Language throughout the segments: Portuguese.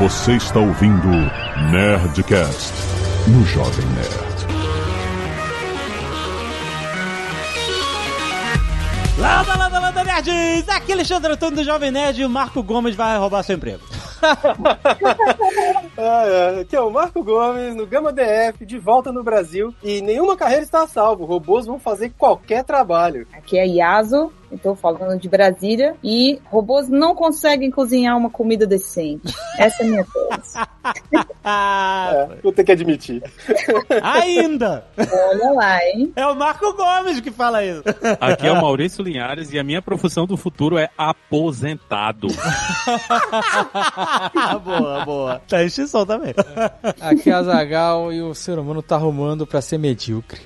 Você está ouvindo Nerdcast no Jovem Nerd. Landa, landa, landa, nerds! Aqui é Alexandre Antônio do Jovem Nerd e o Marco Gomes vai roubar seu emprego. Ah, é. Aqui é o Marco Gomes, no Gama DF, de volta no Brasil. E nenhuma carreira está a salvo. Robôs vão fazer qualquer trabalho. Aqui é Yaso, eu tô falando de Brasília, e robôs não conseguem cozinhar uma comida decente. Essa é a minha tese. Ah, É, vou ter que admitir. Ainda! Olha lá, hein? É o Marco Gomes que fala isso. Aqui é o Maurício Linhares e a minha profissão do futuro é aposentado. boa, boa. Tá extinção também. Aqui é a Zagal e o ser humano tá arrumando pra ser medíocre.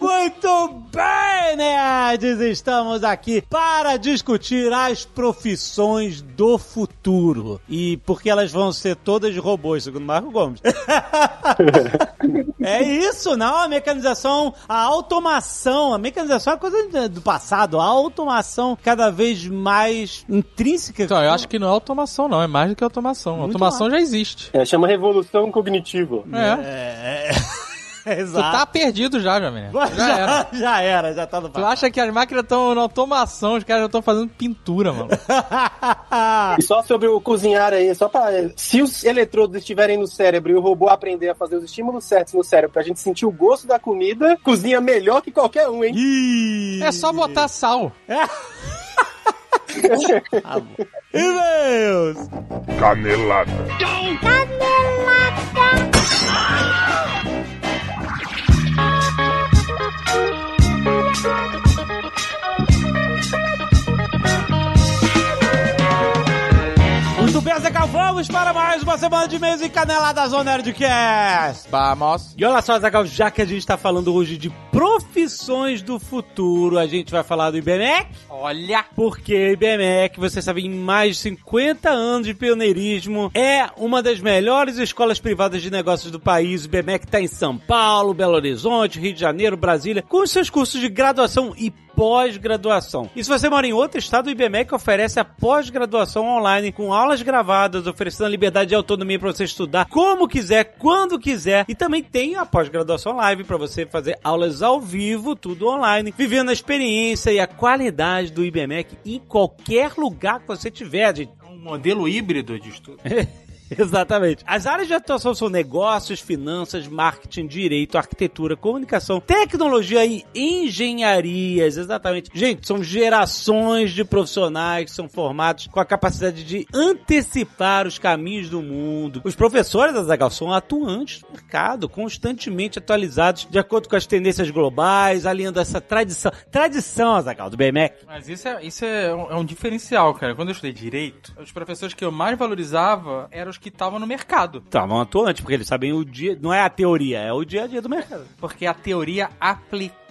Muito bem, nerds! Estamos aqui para discutir as profissões do futuro. E porque elas vão ser todas robôs, segundo Marco Gomes. é isso, não? A mecanização, a automação. A mecanização é coisa do passado. A automação cada vez mais intrínseca. Então, eu acho que não é automação, não. É mais do que automação. Muito automação já existe. É, chama revolução cognitiva. É. É. Tu Exato. tá perdido já, Jovem. Nerd. Já já, era. já era, já tá no Tu acha que as máquinas estão na automação, os caras já estão fazendo pintura, mano. E só sobre o cozinhar aí, só pra. Se os eletrodos estiverem no cérebro e o robô aprender a fazer os estímulos certos no cérebro pra gente sentir o gosto da comida, cozinha melhor que qualquer um, hein? Ih. É só botar sal. E-mails! Canelada. Muito Thank you. Bem, Zagal, vamos para mais uma semana de e-mails e caneladas on Nerdcast. Vamos. E olha só, Zagal, já que a gente tá falando hoje de profissões do futuro, a gente vai falar do IBMEC, Olha. porque o IBMEC, você sabe, em mais de 50 anos de pioneirismo, é uma das melhores escolas privadas de negócios do país. O IBMEC tá em São Paulo, Belo Horizonte, Rio de Janeiro, Brasília, com seus cursos de graduação e pós-graduação. E se você mora em outro estado, o IBMEC oferece a pós-graduação online com aulas gravadas, oferecendo a liberdade e autonomia para você estudar como quiser, quando quiser. E também tem a pós-graduação live para você fazer aulas ao vivo, tudo online, vivendo a experiência e a qualidade do IBMEC em qualquer lugar que você tiver, gente. Um modelo híbrido de estudo. Exatamente. As áreas de atuação são negócios, finanças, marketing, direito, arquitetura, comunicação, tecnologia e engenharias. Exatamente. Gente, são gerações de profissionais que são formados com a capacidade de antecipar os caminhos do mundo. Os professores da Zagal são atuantes do mercado, constantemente atualizados de acordo com as tendências globais, alinhando essa tradição. Tradição, Zagal, do BMEC. Mas isso é, isso é, um, é um diferencial, cara. Quando eu estudei direito, os professores que eu mais valorizava eram os que estavam no mercado. Estavam atuantes, porque eles sabem o dia. Não é a teoria, é o dia a dia do mercado. Porque a teoria aplicada.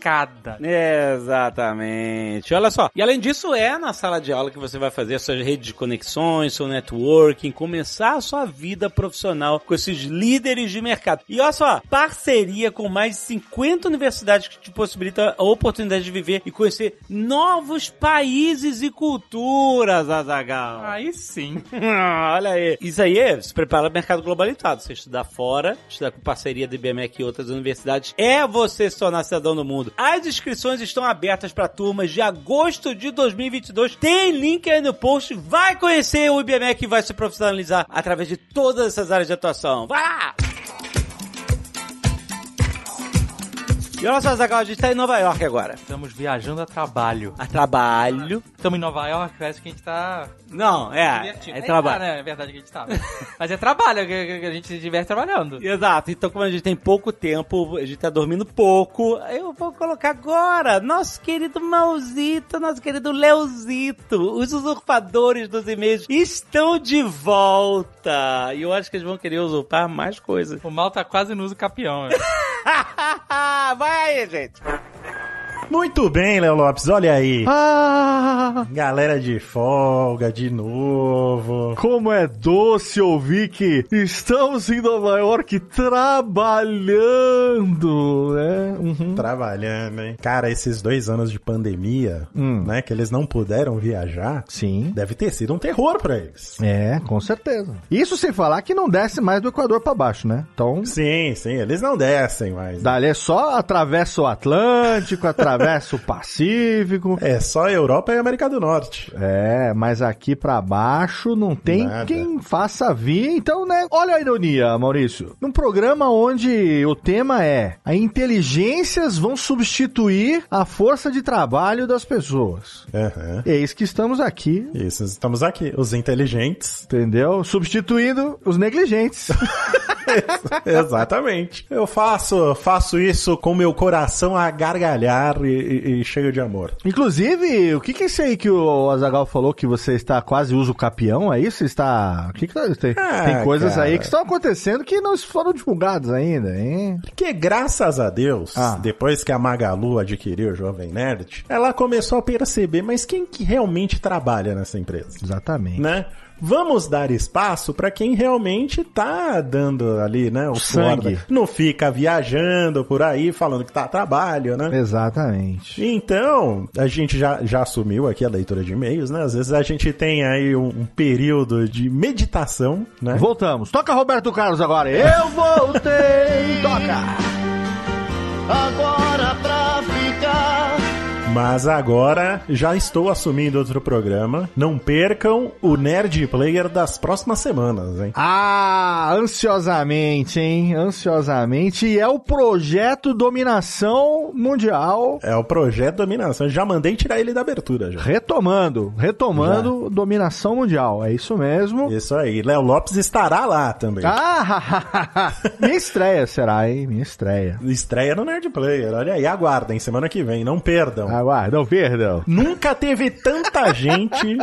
Exatamente. Olha só. E além disso, é na sala de aula que você vai fazer a sua rede de conexões, seu networking, começar a sua vida profissional com esses líderes de mercado. E olha só, parceria com mais de 50 universidades que te possibilitam a oportunidade de viver e conhecer novos países e culturas, Azagal. Aí sim. Olha aí. Isso aí é, se prepara para o mercado globalizado. Você estudar fora, estudar com parceria do IBMEC e outras universidades, é você se tornar cidadão do mundo. As inscrições estão abertas para turmas de agosto de 2022. Tem link aí no post. Vai conhecer o IBMEC e vai se profissionalizar através de todas essas áreas de atuação. Vai lá! E olha só, Zagal, a gente tá em Nova York agora. Estamos viajando a trabalho. A trabalho. Estamos em Nova York, parece que a gente tá Não, é, divertindo. é trabalho. né? É verdade que a gente tá. Mas é trabalho, que, que a gente se diverte trabalhando. Exato, então como a gente tem pouco tempo, a gente tá dormindo pouco, eu vou colocar agora nosso querido Mauzito, nosso querido Leozito, os usurpadores dos e-mails estão de volta. E eu acho que eles vão querer usurpar mais coisas. O mal tá quase no uso capião. né? Vai aí, gente. Muito bem, Léo Lopes, olha aí. Ah, Galera de folga de novo. como é doce ouvir que estamos em Nova York trabalhando, né? Uhum. Trabalhando, hein? Cara, esses dois anos de pandemia, Hum. né, que eles não puderam viajar, Sim. deve ter sido um terror pra eles. É, com certeza. Isso sem falar que não desce mais do Equador pra baixo, né? Então, Sim, sim, eles não descem mais. dali é só atravessa o Atlântico, atravessa o Pacífico. É só Europa e América do Norte. É, mas aqui pra baixo não tem Nada. quem faça vir. Então, né? Olha a ironia, Maurício. Num programa onde o tema é a inteligências vão substituir a força de trabalho das pessoas. Aham. Eis que estamos aqui, Isso, estamos aqui, os inteligentes. entendeu? Substituindo os negligentes. Exatamente. Eu faço, faço isso com meu coração a gargalhar e, e- e cheio de amor. Inclusive, o que que é isso aí que o Azagal falou que você está quase uso capião? É isso? Está. O que que tá- tem, Ah, tem coisas cara. aí que estão acontecendo que não foram divulgadas ainda, hein? Porque graças a Deus, Ah. depois que a Magalu adquiriu o Jovem Nerd, ela começou a perceber, mas quem que realmente trabalha nessa empresa? Exatamente. né? Vamos dar espaço pra quem realmente tá dando ali, né, o Sangue. da- Não fica viajando por aí falando que tá a trabalho, né? Exatamente. Então, a gente já, já assumiu aqui a leitura de e-mails, né? Às vezes a gente tem aí um, um período de meditação, né? Voltamos. Toca Roberto Carlos agora. Eu voltei. Toca. Agora pra ficar. Mas agora já estou assumindo outro programa. Não percam o Nerd Player das próximas semanas, hein? Ah, ansiosamente, hein? Ansiosamente. E é o projeto Dominação Mundial. É o projeto Dominação. Já mandei tirar ele da abertura já. Retomando, retomando Dominação Mundial. É isso mesmo. Isso aí. Léo Lopes estará lá também. Ah, minha estreia será, hein? Minha estreia. Estreia no Nerd Player. Olha aí, aguardem. Semana que vem. Não perdam. Aguarda, não perdão. Nunca teve tanta gente.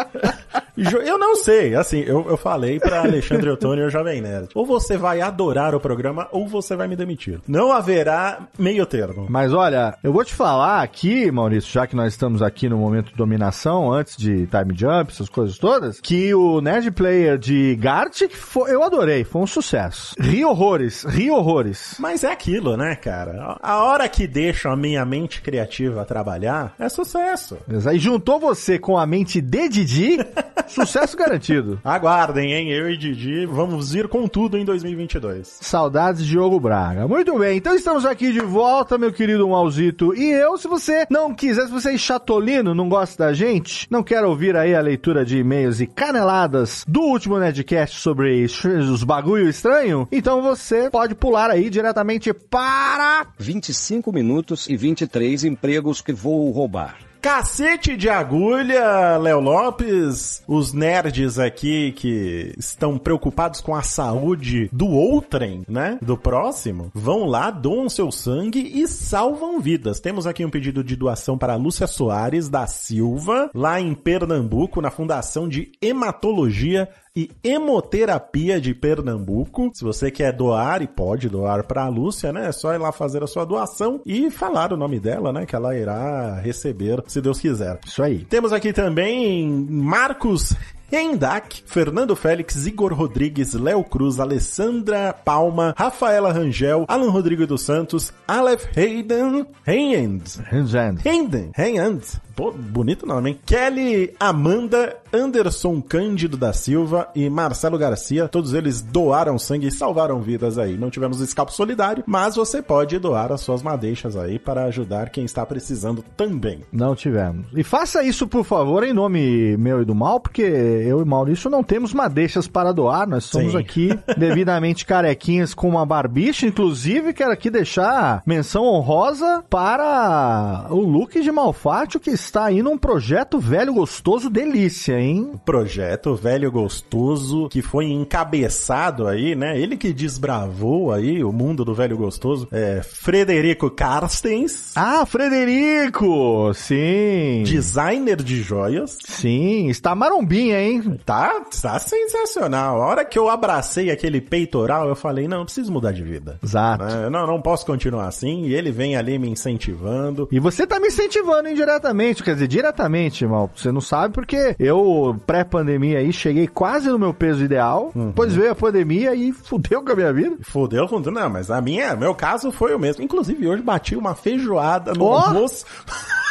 Eu não sei, assim, eu, eu falei pra Alexandre Ottoni e o Jovem Nerd. Ou você vai adorar o programa, ou você vai me demitir. Não haverá meio termo. Mas olha, eu vou te falar aqui, Maurício, já que nós estamos aqui no momento de dominação, antes de time jump, essas coisas todas, que o Nerd Player de Gartic foi, eu adorei, foi um sucesso. Ri horrores, ri horrores. Mas é aquilo, né, cara? A hora que deixo a minha mente criativa trabalhar, é sucesso. E juntou você com a mente de Didi, sucesso garantido. Aguardem, hein? Eu e Didi vamos ir com tudo em 2022. Saudades de Diogo Braga. Muito bem, então estamos aqui de volta, meu querido Mauzito. E eu, se você não quiser, se você é chatolino, não gosta da gente, não quer ouvir aí a leitura de e-mails e caneladas do último Nedcast sobre os bagulho estranho, então você pode pular aí diretamente para... 25 minutos e 23 empregos que vou roubar. Cacete de agulha, Léo Lopes, os nerds aqui que estão preocupados com a saúde do outrem, né? Do próximo, vão lá, doam seu sangue e salvam vidas. Temos aqui um pedido de doação para Lúcia Soares da Silva, lá em Pernambuco, na Fundação de Hematologia e Hemoterapia de Pernambuco. Se você quer doar e pode doar para a Lúcia, né? É só ir lá fazer a sua doação e falar o nome dela, né? Que ela irá receber, se Deus quiser. Isso aí. Temos aqui também Marcos Rendak, Fernando Félix, Igor Rodrigues, Léo Cruz, Alessandra Palma, Rafaela Rangel, Alan Rodrigo dos Santos, Aleph Hayden, Hayend, Hayden, Hayend, pô, bonito nome, hein? Kelly Amanda, Anderson Cândido da Silva e Marcelo Garcia, todos eles doaram sangue e salvaram vidas aí. Não tivemos escalpo solidário, mas você pode doar as suas madeixas aí para ajudar quem está precisando também. Não tivemos. E faça isso, por favor, em nome meu e do mal, porque eu e Maurício não temos madeixas para doar. Nós somos Sim. aqui devidamente carequinhas com uma barbicha. Inclusive, quero aqui deixar menção honrosa para o look de Malfátio que está aí num projeto velho gostoso delícia, hein? Projeto velho gostoso que foi encabeçado aí, né? Ele que desbravou aí o mundo do velho gostoso, é Frederico Carstens. Ah, Frederico! Sim. Designer de joias. Sim, está marombinha, hein? Tá, tá sensacional. A hora que eu abracei aquele peitoral, eu falei, não, eu preciso mudar de vida. Exato. É, não, não posso continuar assim. E ele vem ali me incentivando. E você tá me incentivando indiretamente, quer dizer, diretamente, mal. Você não sabe porque eu, pré-pandemia aí, cheguei quase no meu peso ideal. Uhum. Depois veio a pandemia e fudeu com a minha vida. Fudeu tudo. Não, mas a minha, meu caso foi o mesmo. Inclusive, hoje bati uma feijoada no Ó! almoço.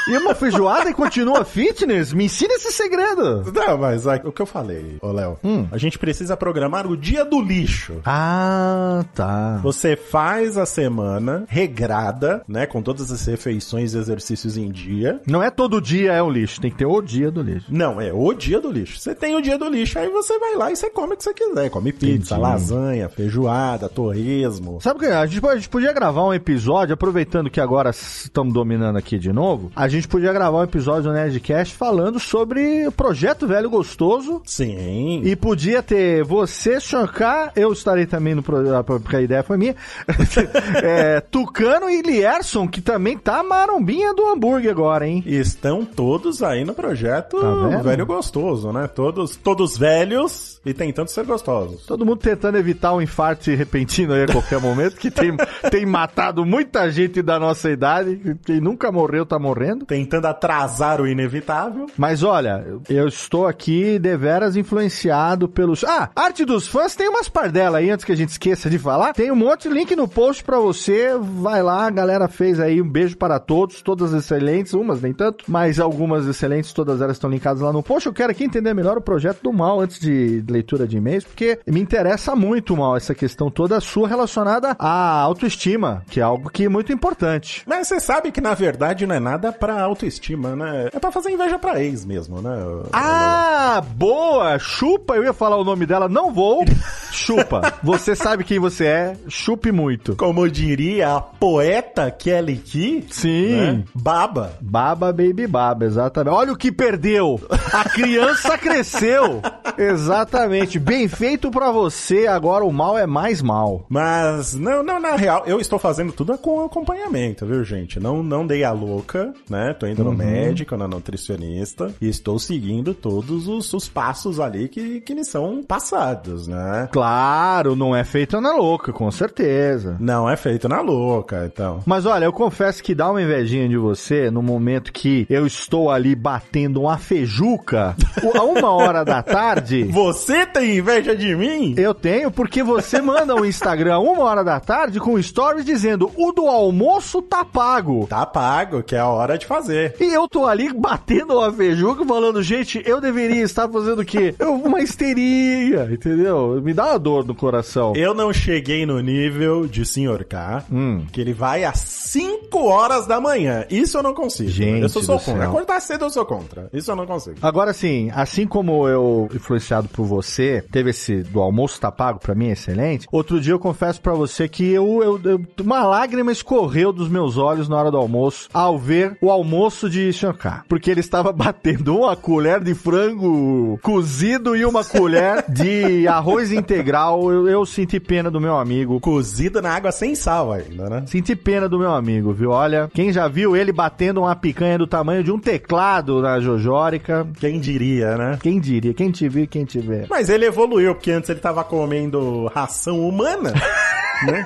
E uma feijoada e continua fitness? Me ensina esse segredo. Não, mas o que eu falei, ô Léo, Hum. a gente precisa programar o dia do lixo. Ah, tá. Você faz a semana regrada, né, com todas as refeições e exercícios em dia. Não é todo dia é um lixo, tem que ter o dia do lixo. Não, é o dia do lixo. Você tem o dia do lixo, aí você vai lá e você come o que você quiser. Come pizza, Entendi. lasanha, feijoada, torresmo. Sabe o que? A gente, a gente podia gravar um episódio, aproveitando que agora estamos dominando aqui de novo, a gente podia gravar um episódio do Nerdcast falando sobre o projeto Velho Gostoso. Sim. E podia ter você, Shankar, eu estarei também no programa, porque a ideia foi minha. é, Tucano e Lierson, que também tá marombinha do hambúrguer agora, hein? Estão todos aí no projeto Tá velho gostoso, né? Todos, todos velhos e tentando ser gostosos. Todo mundo tentando evitar um infarto repentino aí a qualquer momento, que tem, tem matado muita gente da nossa idade, quem nunca morreu tá morrendo. Tentando atrasar o inevitável. Mas olha, eu estou aqui deveras influenciado pelos. Ah, arte dos fãs tem umas pardelas aí, antes que a gente esqueça de falar. Tem um monte de link no post pra você. Vai lá, a galera fez aí um beijo para todos, todas excelentes, umas nem tanto, mas algumas excelentes, todas elas estão linkadas lá no post. Eu quero aqui entender melhor o projeto do mal antes de leitura de e-mails, porque me interessa muito mal essa questão toda sua relacionada à autoestima, que é algo que é muito importante. Mas você sabe que na verdade não é nada autoestima, né? É pra fazer inveja pra ex mesmo, né? Ah, boa! Chupa, eu ia falar o nome dela, não vou. Chupa. Você sabe quem você é, chupe muito. Como diria a poeta Kelly Key, Sim. né? Baba. Baba Baby Baba, exatamente. Olha o que perdeu. A criança cresceu. Exatamente. Bem feito pra você, agora o mal é mais mal. Mas, não, não, na real, eu estou fazendo tudo com acompanhamento, viu, gente? Não, não dei a louca, né? Tô indo no médico, na nutricionista, e estou seguindo todos os, os passos ali que, que me são passados, né? Claro, não é feito na louca, com certeza. Não é feito na louca, então. Mas olha, eu confesso que dá uma invejinha de você no momento que eu estou ali batendo uma feijuca a uma hora da tarde. Você tem inveja de mim? Eu tenho, porque você manda um Instagram uma hora da tarde com stories dizendo o do almoço tá pago. Tá pago, que é a hora de fazer. E eu tô ali batendo uma feijuca falando, gente, eu deveria estar fazendo o quê? Eu, uma histeria, entendeu? Me dá uma dor no coração. Eu não cheguei no nível de Sr. K, Hum. que ele vai às 5 horas da manhã. Isso eu não consigo. Gente eu sou, sou contra. céu. Acordar cedo eu sou contra. Isso eu não consigo. Agora sim, assim como eu, influenciado por você, teve esse do almoço tá pago pra mim, excelente. Outro dia eu confesso pra você que eu, eu- eu- uma lágrima escorreu dos meus olhos na hora do almoço ao ver o almoço de Shankar. Porque ele estava batendo uma colher de frango cozido e uma colher de arroz integral. Eu, eu senti pena do meu amigo. Cozida na água sem sal ainda, né? Senti pena do meu amigo, viu? Olha, quem já viu ele batendo uma picanha do tamanho de um teclado na Jojórica, Quem diria, né? quem diria? Quem te viu e quem te vê. Mas ele evoluiu, porque antes ele tava comendo ração humana, né?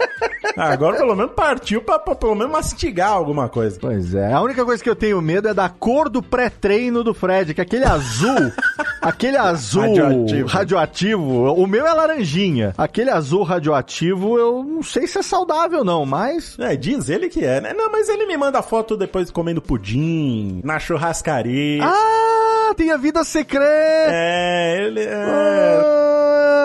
Ah, Agora pelo menos partiu pra, pra pelo menos mastigar alguma coisa. Pois é. A única coisa que eu tenho medo é da cor do pré-treino do Fred, que é aquele azul, aquele azul Radioativo. radioativo. O meu é laranjinha. Aquele azul radioativo, eu não sei se é saudável não, mas É, diz ele que é, né? Não, mas ele me manda foto depois comendo pudim, na churrascaria. Ah, tem a vida secreta. É, ele é...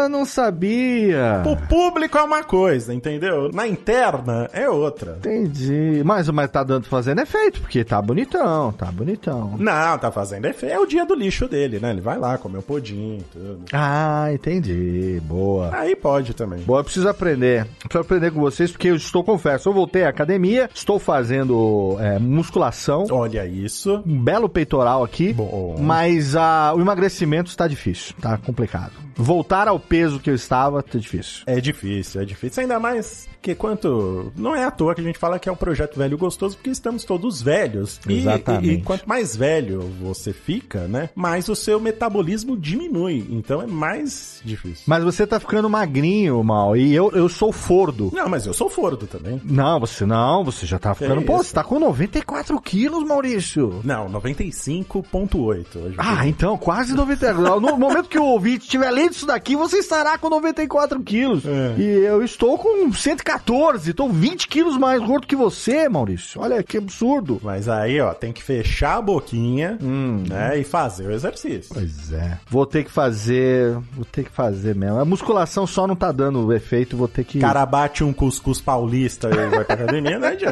Ah, não sabia. O público é uma coisa, entendeu? Na interna é outra. Entendi. Mas, mas tá dando fazendo efeito, porque tá bonitão, tá bonitão. Não, tá fazendo efeito. É o dia do lixo dele, né? Ele vai lá comer o pudim, tudo. Ah, entendi. Boa. Aí pode também. Boa, eu preciso aprender. Preciso aprender com vocês, porque eu estou, confesso, eu voltei à academia, estou fazendo é, musculação. Olha isso. Um belo peitoral aqui. Bom. Mas ah, o emagrecimento está difícil, tá complicado. Voltar ao peso que eu estava tá difícil. É difícil, é difícil. Ainda mais que quanto. Não é à toa que a gente fala que é um projeto velho gostoso, porque estamos todos velhos. E- Exatamente. E, e quanto mais velho você fica, né? Mais o seu metabolismo diminui. Então é mais difícil. Mas você tá ficando magrinho, mal, e eu, eu sou fordo. Não, mas eu sou fordo também. Não, você não, você já tá ficando. Pô, isso? você tá com 94 quilos, Maurício. Não, 95,8 hoje. Ah, então, quase 94. No momento que o ouvinte tiver lido isso daqui, você estará com 94 quilos. É. E eu estou com 114, estou 20 quilos mais gordo que você, Maurício. Olha que absurdo. Mas aí, ó, tem que fechar a boquinha, Hum. né? E fazer o exercício. Pois é. Vou ter que fazer. Vou ter que fazer mesmo. A musculação só não tá dando efeito, vou ter que. O cara bate um cuscuz paulista e vai pra academia, não adianta.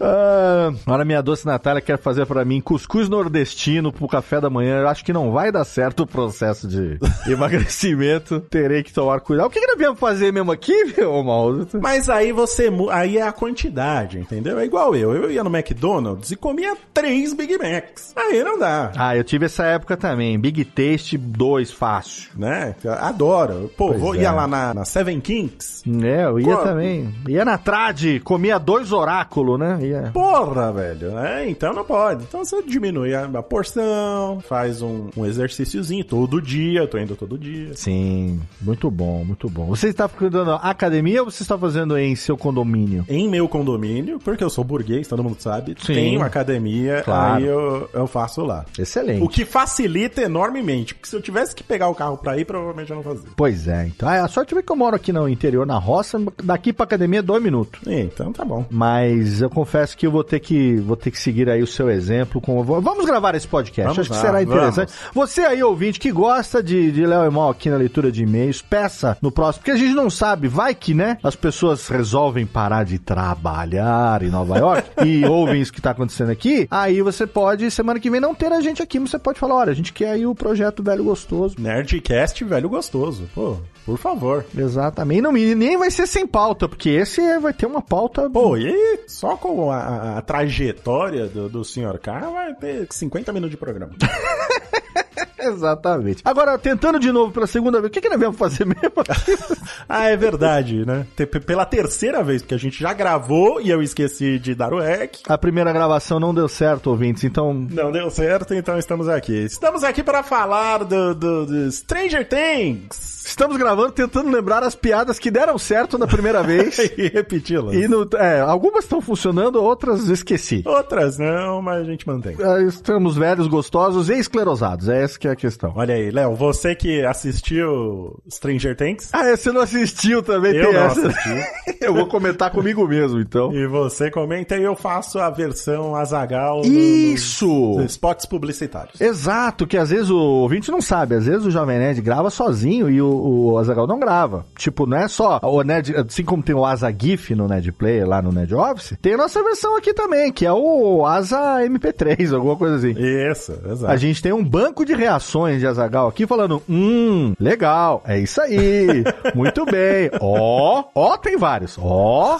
Ah, agora minha doce Natália quer fazer pra mim cuscuz nordestino pro café da manhã. Eu acho que não vai dar certo o processo de emagrecimento. Terei que tomar cuidado. O que, que nós viemos fazer mesmo aqui, meu mal? Mas aí você. Aí é a quantidade, entendeu? É igual eu. Eu ia no McDonald's e comia três Big Macs. Aí não dá. Ah, eu tive essa época também. Big Taste 2 fácil. Né? Adoro. Pô, Pois vou, é. ia lá na, na Seven Kings. É, eu ia Pô. também. Ia na trad, comia dois oráculos, né? Ia. Porra, velho. É, então não pode. Então você diminui a, a porção, faz um, um exercíciozinho todo dia. Eu tô indo todo dia. Sim, muito bom, muito bom. Você está frequentando a academia ou você está fazendo em seu condomínio? Em meu condomínio, porque eu sou burguês, todo mundo sabe, Sim. tenho academia, Claro. aí eu, eu faço lá. Excelente. O que facilita enormemente, porque se eu tivesse que pegar o carro pra ir, provavelmente eu não fazia. Pois é, então. Ah, a sorte é que eu moro aqui no interior, na roça, daqui pra academia é dois minutos. É, então tá bom. Mas eu confesso que eu vou ter que, vou ter que seguir aí o seu exemplo. Com... Vamos gravar esse podcast, Vamos acho que lá, será interessante. Você aí, ouvinte, que gosta de, de Léo e Mal aqui na leitura de e-mails, peça no próximo, porque a gente não sabe, vai que, né, as pessoas resolvem parar de trabalhar em Nova York e ouvem isso que tá acontecendo aqui, aí você pode, semana que vem, não ter a gente aqui, mas você pode falar, olha, a gente quer aí o projeto Velho Gostoso. Nerdcast, velho gostoso. Pô, por favor. Exatamente. Não, e nem vai ser sem pauta, porque esse é- vai ter uma pauta. Pô, e aí, só com a, a- a trajetória do, do Sr. K vai ter 50 minutos de programa. Exatamente. Agora, tentando de novo pela segunda vez, o que, que nós viemos fazer mesmo? ah, é verdade, né? Pela terceira vez, porque a gente já gravou e eu esqueci de dar o rec. A primeira gravação não deu certo, ouvintes, então. Não deu certo, então estamos aqui. Estamos aqui para falar do, do- do Stranger Things. Estamos gravando tentando lembrar as piadas que deram certo na primeira vez. e repeti-las. e no, é, algumas estão funcionando, outras esqueci. Outras não, mas a gente mantém. É, Estamos velhos, gostosos e esclerosados. É essa que é questão. Olha aí, Léo, você que assistiu Stranger Things. Ah, você não assistiu também, Eu tem não essa. assisti. eu vou comentar comigo mesmo, então. E você comenta e eu faço a versão Azagal Isso! spots publicitários. Exato, que às vezes o ouvinte não sabe, às vezes o Jovem Nerd grava sozinho e o, o Azagal não grava. Tipo, não é só o Nerd, assim como tem o Asa GIF no Nerd Player lá no Nerd Office, tem a nossa versão aqui também, que é o Asa MP3, alguma coisa assim. Isso, exato. A gente tem um banco de reações de Azagal aqui falando: hum, legal, é isso aí, muito bem, ó, ó, tem vários, ó.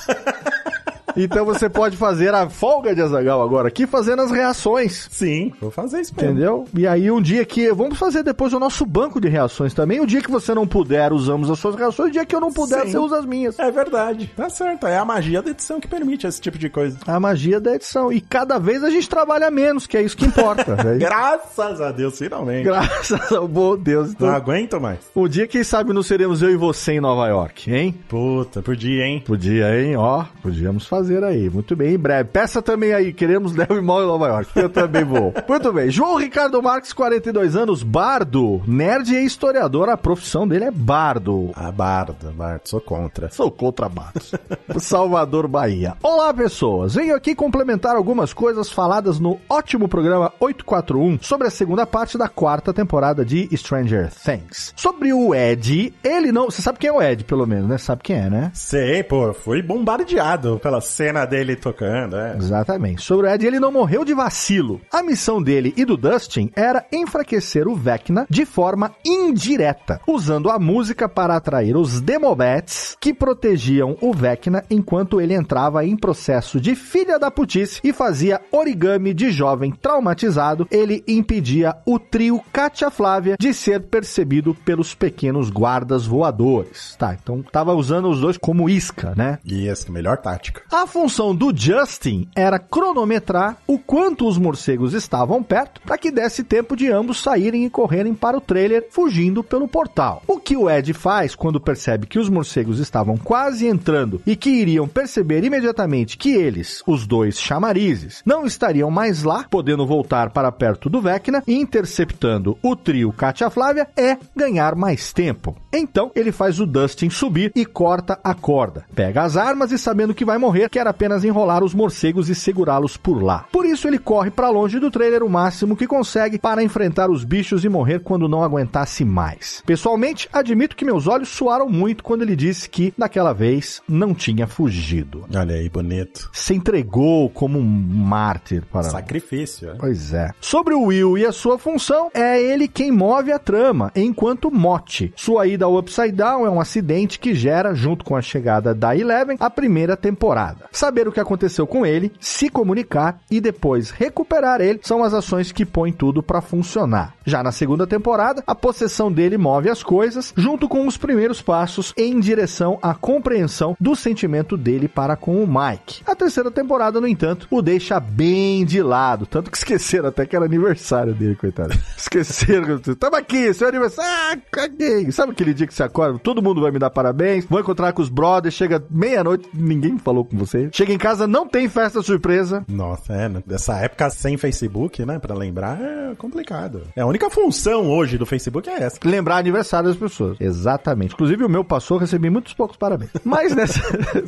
Então você pode fazer a folga de Azagal agora aqui fazendo as reações. Sim, vou fazer isso mesmo. Entendeu? E aí um dia que. Vamos fazer depois o nosso banco de reações também. O dia que você não puder, usamos as suas reações. O dia que eu não puder, Sim. você usa as minhas. É verdade, tá certo. É a magia da edição que permite esse tipo de coisa. A magia da edição. E cada vez a gente trabalha menos, que é isso que importa. né? Graças a Deus, finalmente. Graças ao bom Deus. Não Então, aguento mais. o dia, quem sabe, não seremos eu e você em Nova York, hein? Puta, podia, hein? Podia, hein? Ó, podíamos fazer. Fazer aí. Muito bem, em breve. Peça também aí, queremos Del Mall em Nova York. Eu também vou. Muito bem. João Ricardo Marques, 42 anos, bardo, nerd e historiador. A profissão dele é bardo. Ah, bardo, bardo, sou contra. Sou contra bardos. Salvador, Bahia. Olá, pessoas. Venho aqui complementar algumas coisas faladas no ótimo programa 841 sobre a segunda parte da quarta temporada de Stranger Things. Sobre o Ed, ele não. Você sabe quem é o Ed, pelo menos, né? Sabe quem é, né? Sei, pô, fui bombardeado pela cena dele tocando, é. Exatamente. Sobre o Ed, ele não morreu de vacilo. A missão dele e do Dustin era enfraquecer o Vecna de forma indireta, usando a música para atrair os Demobats que protegiam o Vecna enquanto ele entrava em processo de filha da putice e fazia origami de jovem traumatizado. Ele impedia o trio Katia Flávia de ser percebido pelos pequenos guardas voadores. Tá, então tava usando os dois como isca, né? E essa é melhor tática. A função do Justin era cronometrar o quanto os morcegos estavam perto para que desse tempo de ambos saírem e correrem para o trailer fugindo pelo portal. O que o Ed faz quando percebe que os morcegos estavam quase entrando e que iriam perceber imediatamente que eles, os dois chamarizes, não estariam mais lá, podendo voltar para perto do Vecna e interceptando o trio Katia Flávia, é ganhar mais tempo. Então ele faz o Dustin subir e corta a corda. Pega as armas e sabendo que vai morrer, quer apenas enrolar os morcegos e segurá-los por lá. Por isso ele corre para longe do trailer o máximo que consegue para enfrentar os bichos e morrer quando não aguentasse mais. Pessoalmente, admito que meus olhos suaram muito quando ele disse que naquela vez não tinha fugido. Olha aí, bonito. Se entregou como um mártir para Sacrifício, é. Pois é. Sobre o Will e a sua função, é ele quem move a trama, enquanto mote. Sua ida ao Upside Down é um acidente que gera, junto com a chegada da Eleven, a primeira temporada. Saber o que aconteceu com ele, se comunicar e depois recuperar ele são as ações que põem tudo pra funcionar. Já na segunda temporada, a possessão dele move as coisas, junto com os primeiros passos em direção à compreensão do sentimento dele para com o Mike. A terceira temporada, no entanto, o deixa bem de lado, tanto que esqueceram até que era aniversário dele, coitado. Esqueceram. Tamo aqui, seu aniversário. Ah, caguei. Sabe aquele dia que você acorda, todo mundo vai me dar parabéns, vou encontrar com os brothers, chega meia-noite, ninguém falou com você. Chega em casa, não tem festa surpresa. Nossa, é, né? Dessa época sem Facebook, né? Pra lembrar, é complicado. É, a única função hoje do Facebook é essa. Lembrar aniversário das pessoas. Exatamente. Inclusive o meu passou, recebi muitos poucos parabéns. Mas nessa.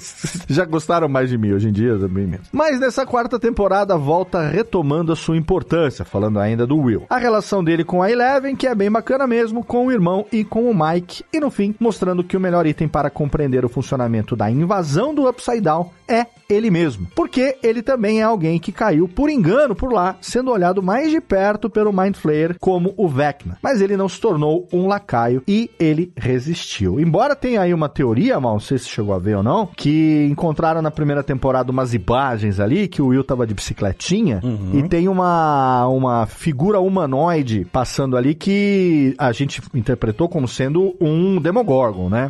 Já gostaram mais de mim hoje em dia, também mesmo. Mas nessa quarta temporada volta retomando a sua importância, falando ainda do Will. A relação dele com a Eleven, que é bem bacana mesmo, com o irmão e com o Mike. E no fim, mostrando que o melhor item para compreender o funcionamento da invasão do Upside Down é ele mesmo. Porque ele também é alguém que caiu por engano por lá, sendo olhado mais de perto pelo Mind Flayer como o Vecna. Mas ele não se tornou um lacaio e ele resistiu. Embora tenha aí uma teoria, mal, não sei se chegou a ver ou não, que encontraram na primeira temporada umas imagens ali, que o Will tava de bicicletinha, e tem uma, uma figura humanoide passando ali que a gente interpretou como sendo um Demogorgon, né?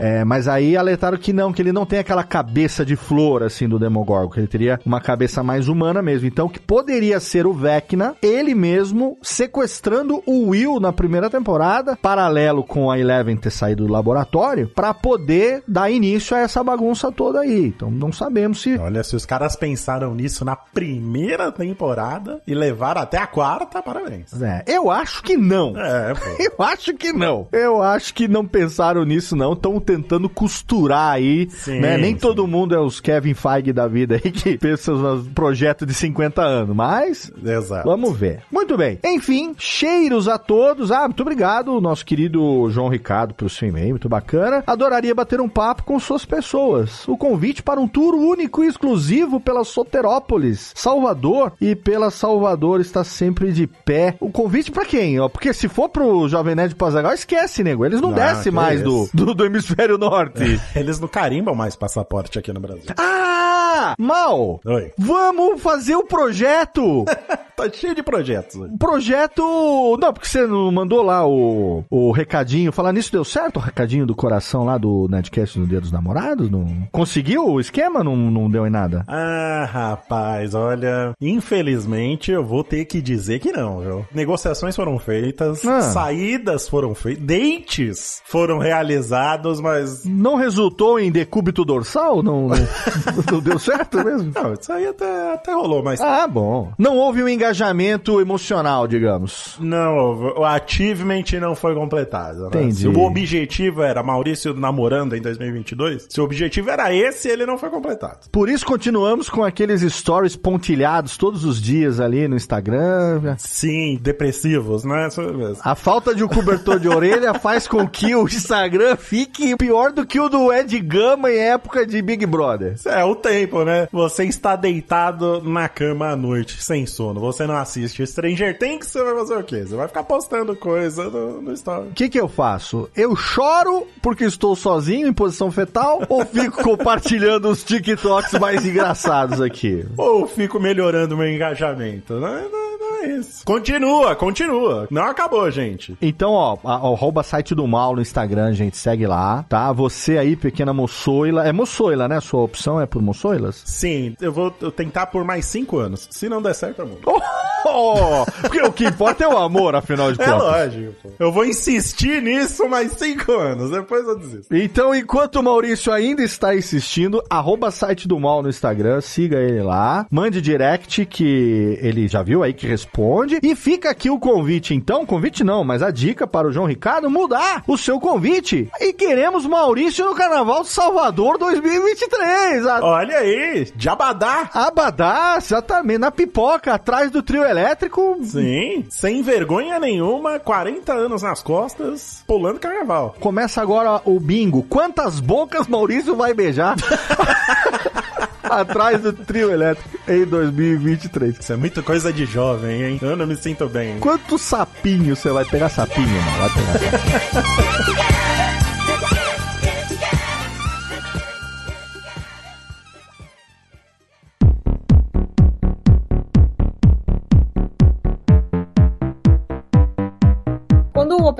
É, mas aí alertaram que não, que ele não tem aquela cabeça de flor, assim, do Demogorgon, que ele teria uma cabeça mais humana mesmo. Então, que poderia ser o Vecna, ele mesmo sequestrando o Will na primeira temporada, paralelo com a Eleven ter saído do laboratório, pra poder dar início a essa bagunça toda aí. Então, não sabemos se Olha, se os caras pensaram nisso na primeira temporada e levaram até a quarta, parabéns. É, eu acho que não. É. Eu acho que não. Eu acho que não pensaram nisso, não. Estão tentando costurar aí, Sim, né? Nem sim. todo mundo é os Kevin Feige da vida aí que pensa no projeto de 50 anos, mas Exato. Vamos ver. Muito bem. Enfim, cheiros a todos. Ah, muito obrigado, nosso querido João Ricardo, pelo seu e-mail. Muito bacana. Adoraria bater um papo com suas pessoas. O convite para um tour único e exclusivo pela Soterópolis, Salvador. E pela Salvador está sempre de pé. O convite para quem? Ó, porque se for pro Jovem Nerd Pazagal, esquece, nego. Eles não Ah, descem mais do, do, do hemisfério norte. Eles não carimbam mais passaporte aqui no Brasil. Ah! Mal! Oi. Vamos fazer o projeto! Tá cheio de projetos. projeto. Não, porque você não mandou lá o, o recadinho. Falar nisso deu certo o recadinho do coração lá do Netcast no Dia dos Namorados? Não... Conseguiu o esquema? Não, não deu em nada? Ah, rapaz, olha, infelizmente eu vou ter que dizer que não, viu? Negociações foram feitas, Ah. saídas foram feitas, dates foram realizados, mas Não resultou em decúbito dorsal? Não, não, não deu certo? Certo mesmo? Não, isso aí até, até rolou, mas. Ah, bom. Não houve um engajamento emocional, digamos. Não, o achievement não foi completado. né? Entendi. Se o objetivo era Maurício namorando em 2022, se o objetivo era esse, ele não foi completado. Por isso continuamos com aqueles stories pontilhados todos os dias ali no Instagram. Sim, depressivos, né? A falta de um cobertor de orelha faz com que o Instagram fique pior do que o do Ed Gama em época de Big Brother. É o tempo, né? Você está deitado na cama à noite, sem sono. Você não assiste Stranger Things, você vai fazer o quê? Você vai ficar postando coisa no, no story. O que, que eu faço? Eu choro porque estou sozinho em posição fetal ou fico compartilhando os TikToks mais engraçados aqui? Ou fico melhorando meu engajamento. Não, é- é. Continua, continua. Não acabou, gente. Então, ó, a- arroba site do mal no Instagram, gente, segue lá, tá? Você aí, pequena moçoila. É moçoila, né? Sua opção é por moçoilas? Sim, eu vou tentar por mais cinco anos. Se não der certo, amor. Oh, porque o que importa é o amor, afinal de É contas. lógico. pô. Eu vou insistir nisso mais cinco anos. Depois eu desisto. Então, enquanto o Maurício ainda está insistindo, arroba site do mal no Instagram, siga ele lá, mande direct que ele já viu aí que responde. E fica aqui o convite, então, convite não, mas a dica para o João Ricardo mudar o seu convite. E queremos Maurício no Carnaval de Salvador 2023. A Olha aí, de Abadá. Abadá, exatamente, na pipoca, atrás do trio elétrico. Sim, sem vergonha nenhuma, 40 anos nas costas, pulando carnaval. Começa agora o bingo. Quantas bocas Maurício vai beijar? Atrás do trio elétrico em 2023. Isso é muita coisa de jovem, hein? Eu não me sinto bem. Quantos sapinhos você vai pegar sapinho, mano? Vai pegar sapinho.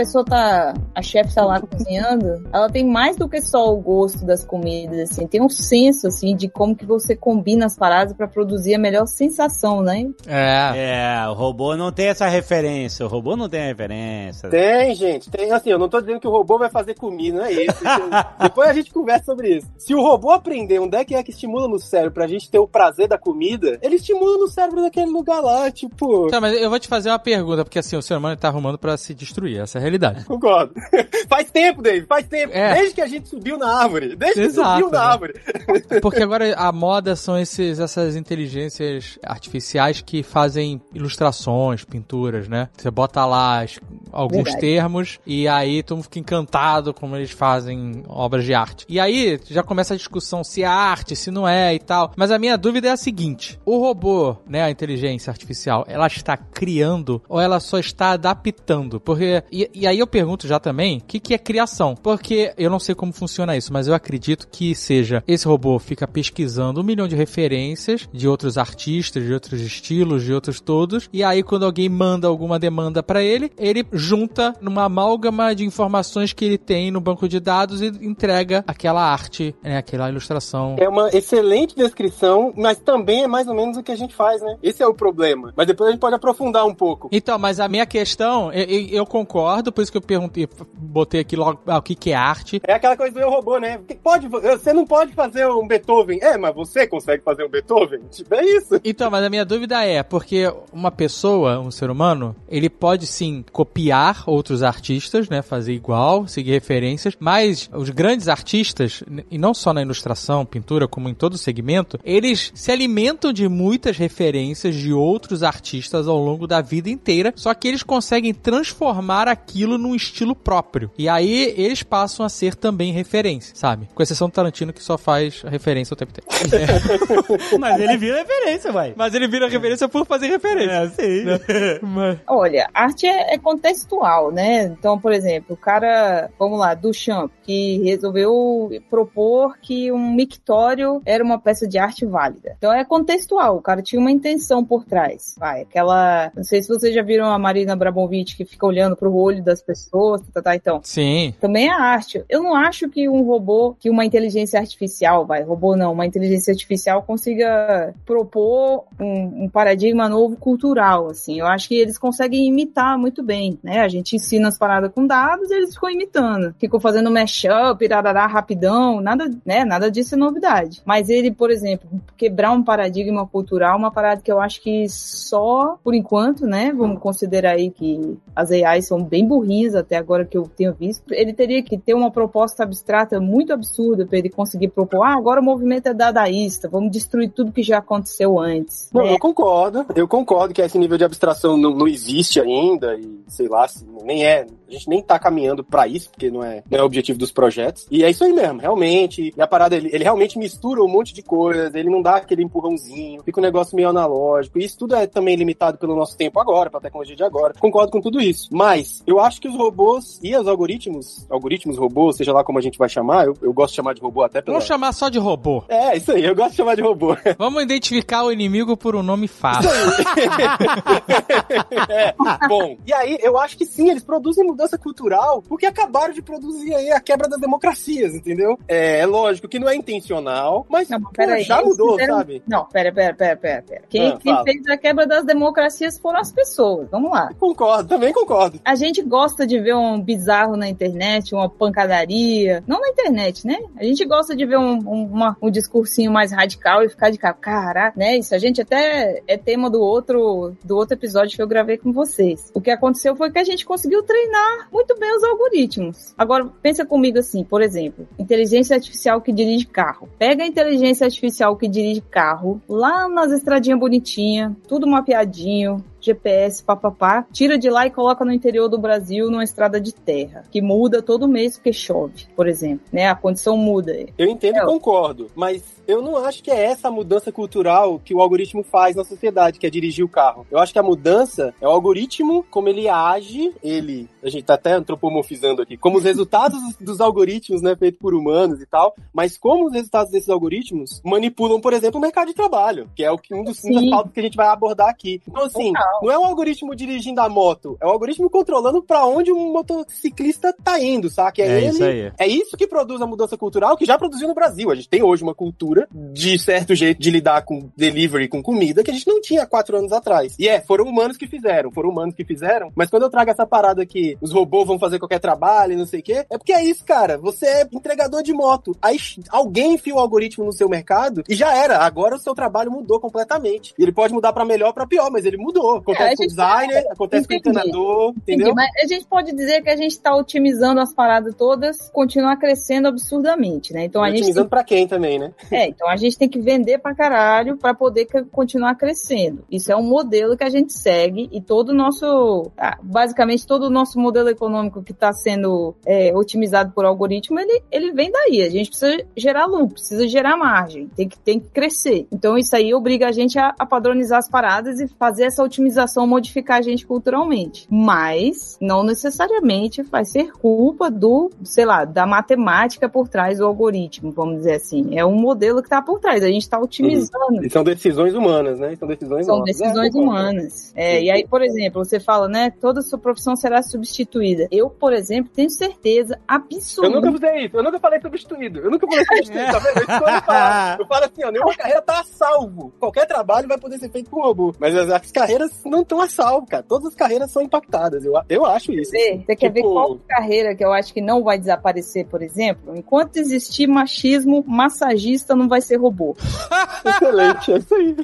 pessoa tá. A chefe tá lá cozinhando, ela tem mais do que só o gosto das comidas, assim. Tem um senso, assim, de como que você combina as paradas pra produzir a melhor sensação, né? É. É, o robô não tem essa referência. O robô não tem referência. Tem, gente. Tem, assim, eu não tô dizendo que o robô vai fazer comida, não é isso. Depois a gente conversa sobre isso. Se o robô aprender onde é que é que estimula no cérebro pra gente ter o prazer da comida, ele estimula no cérebro daquele lugar lá, tipo. Tá, mas eu vou te fazer uma pergunta, porque assim, o ser humano tá arrumando pra se destruir, essa é a realidade. Concordo. faz tempo, Dave, faz tempo. É. Desde que a gente subiu na árvore. Desde que Exato, subiu na né? árvore. Porque agora a moda são esses, essas inteligências artificiais que fazem ilustrações, pinturas, né? Você bota lá alguns Verdade. termos e aí todo mundo fica encantado como eles fazem obras de arte. E aí já começa a discussão se é arte, se não é e tal. Mas a minha dúvida é a seguinte: o robô, né, a inteligência artificial, ela está criando ou ela só está adaptando? Porque e, aí eu pergunto já também, o que, que é criação? Porque eu não sei como funciona isso, mas eu acredito que seja esse robô fica pesquisando um milhão de referências de outros artistas, de outros estilos, de outros todos, e aí quando alguém manda alguma demanda pra ele, ele junta numa amálgama de informações que ele tem no banco de dados e entrega aquela arte, né, aquela ilustração. É uma excelente descrição, mas também é mais ou menos o que a gente faz, né? Esse é o problema. Mas depois a gente pode aprofundar um pouco. Então, mas a minha questão, eu, eu- eu concordo, por isso que eu perguntei, botei aqui logo ah, o que, que é arte. É aquela coisa do eu robô, né? Pode, você não pode fazer um Beethoven. É, mas você consegue fazer um Beethoven? Tipo, é isso. Então, mas a minha dúvida é, porque uma pessoa, um ser humano, ele pode sim copiar outros artistas, né, fazer igual, seguir referências, mas os grandes artistas, e não só na ilustração, pintura, como em todo segmento, eles se alimentam de muitas referências de outros artistas ao longo da vida inteira, só que eles conseguem transformar aquilo num estilo próprio. E aí eles passam a ser também referência, sabe? Com exceção do Tarantino que só faz referência o tempo inteiro. Mas ele vira referência, vai. Mas ele vira referência por fazer referência. É, sim. Mas- Olha, arte é, é contextual, né? Então, por exemplo, o cara, vamos lá, Duchamp, que resolveu propor que um mictório era uma peça de arte válida. Então é contextual, o cara tinha uma intenção por trás. Vai, aquela. Não sei se vocês já viram a Marina Abramovic que fica olhando pro olho das pessoas, tá, tá, tá, então. Sim. Também é arte. Eu não acho que um robô, que uma inteligência artificial, vai, robô não, uma inteligência artificial consiga propor um, um paradigma novo cultural, assim. Eu acho que eles conseguem imitar muito bem, né? né? A gente ensina as paradas com dados e eles ficam imitando. Ficam fazendo mashup, irarará, rapidão, nada, né? Nada disso é novidade. Mas ele, por exemplo, quebrar um paradigma cultural, uma parada que eu acho que só, por enquanto, né? Vamos considerar aí que as AIs são bem burrinhas até agora que eu tenho visto. Ele teria que ter uma proposta abstrata muito absurda para ele conseguir propor, ah, agora o movimento é dadaísta, vamos destruir tudo que já aconteceu antes. Não, né? eu concordo. Eu concordo que esse nível de abstração não, não existe ainda e sei lá, se nem é. A gente nem tá caminhando pra isso, porque não é, não é o objetivo dos projetos. E é isso aí mesmo, realmente. E a parada, ele, ele realmente mistura um monte de coisas, ele não dá aquele empurrãozinho, fica um negócio meio analógico. E isso tudo é também limitado pelo nosso tempo agora, pela tecnologia de agora. Concordo com tudo isso. Mas eu acho que os robôs e os algoritmos, algoritmos robôs, seja lá como a gente vai chamar, eu, eu gosto de chamar de robô até pela. Vamos chamar só de robô. É, isso aí, eu gosto de chamar de robô. Vamos identificar o inimigo por um nome fácil. é, bom, e aí eu acho que sim, eles produzem mudança cultural porque acabaram de produzir aí a quebra das democracias, entendeu? É, é lógico que não é intencional, mas Não, pô, peraí, já mudou, fizeram- sabe? Não, pera, pera, pera, pera, pera. Quem, Ah, quem fez a quebra das democracias foram as pessoas. Vamos lá. Concordo, também concordo. A gente gosta de ver um bizarro na internet, uma pancadaria. Não na internet, né? A gente gosta de ver um, um, uma- um discursinho mais radical e ficar de cara, caraca, né? Isso a gente até é tema do outro, do outro episódio que eu gravei com vocês. O que aconteceu foi que a gente conseguiu treinar muito bem os algoritmos. Agora, pensa comigo assim, por exemplo, inteligência artificial que dirige carro. Pega a inteligência artificial que dirige carro lá nas estradinhas bonitinhas, tudo mapeadinho, GPS, papapá, tira de lá e coloca no interior do Brasil numa estrada de terra, que muda todo mês porque chove, por exemplo, né? A condição muda. Eu entendo É. e concordo, mas eu não acho que é essa a mudança cultural que o algoritmo faz na sociedade, que é dirigir o carro. Eu acho que a mudança é o algoritmo, como ele age, ele, a gente tá até antropomorfizando aqui, como os resultados dos algoritmos, né, feitos por humanos e tal, mas como os resultados desses algoritmos manipulam, por exemplo, o mercado de trabalho, que é o que um dos, das Sim. pautas que a gente vai abordar aqui. Então, assim. Não é um algoritmo dirigindo a moto, é o algoritmo controlando pra onde um motociclista tá indo, saca? É ele, isso aí. é isso que produz a mudança cultural que já produziu no Brasil. A gente tem hoje uma cultura de certo jeito de lidar com delivery, com comida, que a gente não tinha há quatro anos atrás. E é, foram humanos que fizeram, foram humanos que fizeram. Mas quando eu trago essa parada que os robôs vão fazer qualquer trabalho e não sei o quê, é porque é isso, cara. Você é entregador de moto. Aí alguém enfia o algoritmo no seu mercado e já era. Agora o seu trabalho mudou completamente. E ele pode mudar pra melhor ou pra pior, mas ele mudou. Acontece É, com o gente- designer, acontece com o Entendi. encanador, Entendi, entendeu? mas a gente pode dizer que a gente está otimizando as paradas todas, continuar crescendo absurdamente, né? Então a gente Otimizando pra quem também, né? É, então a gente tem que vender pra caralho pra poder continuar crescendo. Isso é um modelo que a gente segue e todo o nosso, ah, basicamente todo o nosso modelo econômico que está sendo é, otimizado por algoritmo, ele, ele vem daí. A gente precisa gerar lucro, precisa gerar margem, tem que, tem que crescer. Então isso aí obriga a gente a, a padronizar as paradas e fazer essa otimização modificar a gente culturalmente. Mas não necessariamente vai ser culpa do, sei lá, da matemática por trás do algoritmo, vamos dizer assim. É um modelo que está por trás, a gente está otimizando. E são decisões humanas, né? São decisões São humanas. decisões É, concordo. humanas. É, e aí, por exemplo, você fala, né? Toda sua profissão será substituída. Eu, por exemplo, tenho certeza Eu absoluta. nunca falei isso, eu nunca falei substituído. Eu nunca falei substituído, tá vendo? Isso eu não falo. Eu falo assim, ó, nenhuma carreira tá a salvo. Qualquer trabalho vai poder ser feito por robô. Mas as, as carreiras não estão a salvo, cara. Todas as carreiras são impactadas. Eu, eu acho isso. Você você quer ver Tipo- qual carreira que eu acho que não vai desaparecer, por exemplo? Enquanto existir machismo, massagista não vai ser robô. Excelente, é isso aí.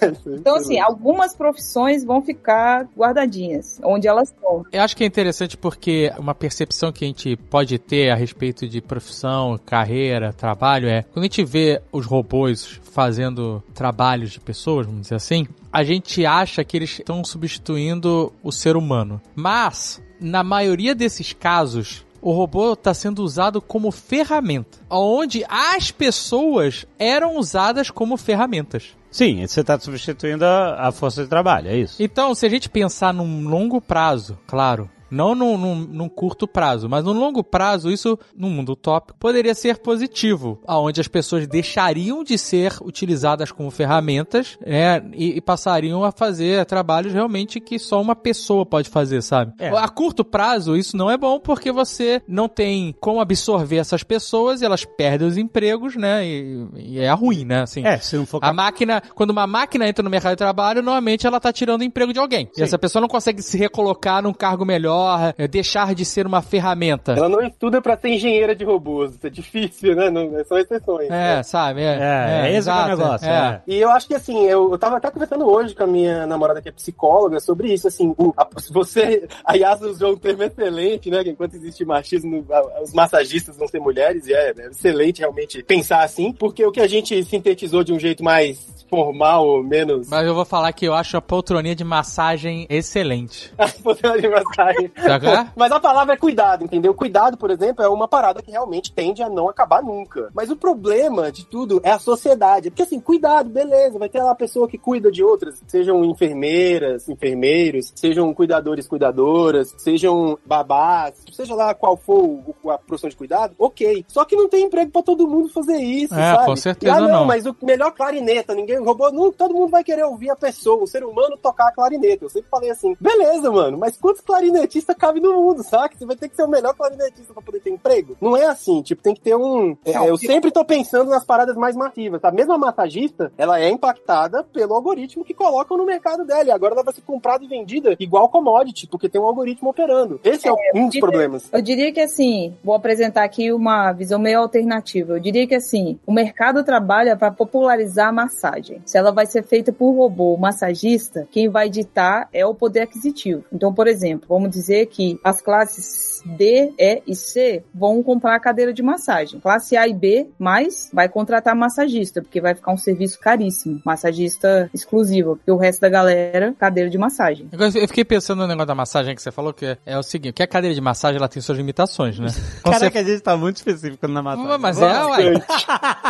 É isso aí. Então, assim, algumas profissões vão ficar guardadinhas, onde elas estão. Eu acho que é interessante porque uma percepção que a gente pode ter a respeito de profissão, carreira, trabalho é quando a gente vê os robôs fazendo trabalhos de pessoas, vamos dizer assim, a gente acha que eles estão substituindo o ser humano. Mas, na maioria desses casos, o robô está sendo usado como ferramenta, onde as pessoas eram usadas como ferramentas. Sim, você está substituindo a, a força de trabalho, é isso. Então, se a gente pensar num longo prazo, claro, Não num, num, num curto prazo, mas no longo prazo, isso, no mundo utópico, poderia ser positivo, aonde as pessoas deixariam de ser utilizadas como ferramentas, né, e, e passariam a fazer trabalhos realmente que só uma pessoa pode fazer, sabe? É. A curto prazo, isso não é bom porque você não tem como absorver essas pessoas e elas perdem os empregos, né? E, e é ruim, né? Assim, É, se não for a máquina, quando uma máquina entra no mercado de trabalho, normalmente ela tá tirando o emprego de alguém. E Sim. essa pessoa não consegue se recolocar num cargo melhor, é, deixar de ser uma ferramenta. Ela não estuda pra ser engenheira de robôs. Isso é difícil, né? Não, são exceções. É, sabe? É, É, esse é o exato, negócio, é. é. E eu acho que assim, eu, eu tava até conversando hoje com a minha namorada que é psicóloga sobre isso, assim, o, a- se você, a Yasa usou um termo excelente, né, que enquanto existe machismo, a- os massagistas vão ser mulheres, e é, é excelente realmente pensar assim, porque o que a gente sintetizou de um jeito mais formal, menos... Mas eu vou falar que eu acho a poltroninha de massagem excelente. Poder de massagem. Mas a palavra é cuidado, entendeu? Cuidado, por exemplo, é uma parada que realmente tende a não acabar nunca. Mas o problema de tudo é a sociedade. Porque assim, cuidado, beleza, vai ter lá a pessoa que cuida de outras, sejam enfermeiras, enfermeiros, sejam cuidadores, cuidadoras, sejam babás, seja lá qual for o- a profissão de cuidado, ok. Só que não tem emprego pra todo mundo fazer isso, É, sabe? com certeza ah, não, não. mas o melhor clarineta, ninguém roubou, não, todo mundo vai querer ouvir a pessoa, o ser humano tocar a clarineta. Eu sempre falei assim, beleza, mano, mas quantos clarinetistas cabe no mundo, saca? Você vai ter que ser o melhor clarinetista pra poder ter emprego? Não é assim, tipo, tem que ter um... é, eu sempre tô pensando nas paradas mais massivas, tá? Mesmo a massagista, ela é impactada pelo algoritmo que colocam no mercado dela, e agora ela vai ser comprada e vendida igual commodity, porque tem um algoritmo operando. Esse é, um dos diria- problemas. Eu diria que assim, vou apresentar aqui uma visão meio alternativa. Eu diria que assim, o mercado trabalha para popularizar a massagem. Se ela vai ser feita por robô massagista, quem vai ditar é o poder aquisitivo. Então, por exemplo, vamos dizer que as classes D, E e C vão comprar a cadeira de massagem. Classe A e B, mais vai contratar massagista, porque vai ficar um serviço caríssimo. Massagista exclusivo, porque o resto da galera, cadeira de massagem. Agora, Eu fiquei pensando no negócio da massagem que você falou, que é, é o seguinte, que a cadeira de massagem ela tem suas limitações, né? Caraca, você- a gente tá muito específico na matéria. Mas é, ué.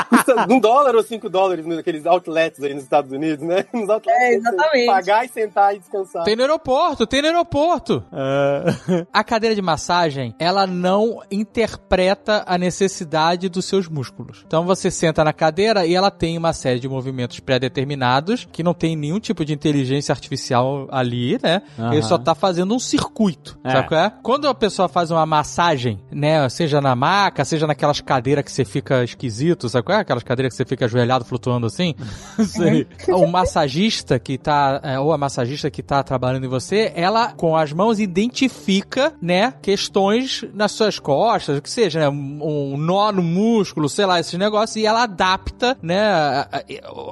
Custa um dólar ou cinco dólares naqueles outlets aí nos Estados Unidos, né? Nos outlets, É, exatamente. Pagar e sentar e descansar. Tem no aeroporto, tem no aeroporto. Ah, A cadeira de massagem, ela não interpreta a necessidade dos seus músculos. Então você senta na cadeira e ela tem uma série de movimentos pré-determinados que não tem nenhum tipo de inteligência artificial ali, né? Aham. Ele só tá fazendo um circuito, É. sabe qual é? Quando a pessoa faz uma massagem, né, seja na maca, seja naquelas cadeiras que você fica esquisito, sabe qual é? Aquelas cadeiras que você fica ajoelhado flutuando assim. sei. o massagista que tá, é, ou a massagista que tá trabalhando em você, ela com as mãos identifica, né, questões nas suas costas, o que seja, né, um, nó no músculo, sei lá, esses negócios, e ela adapta, né,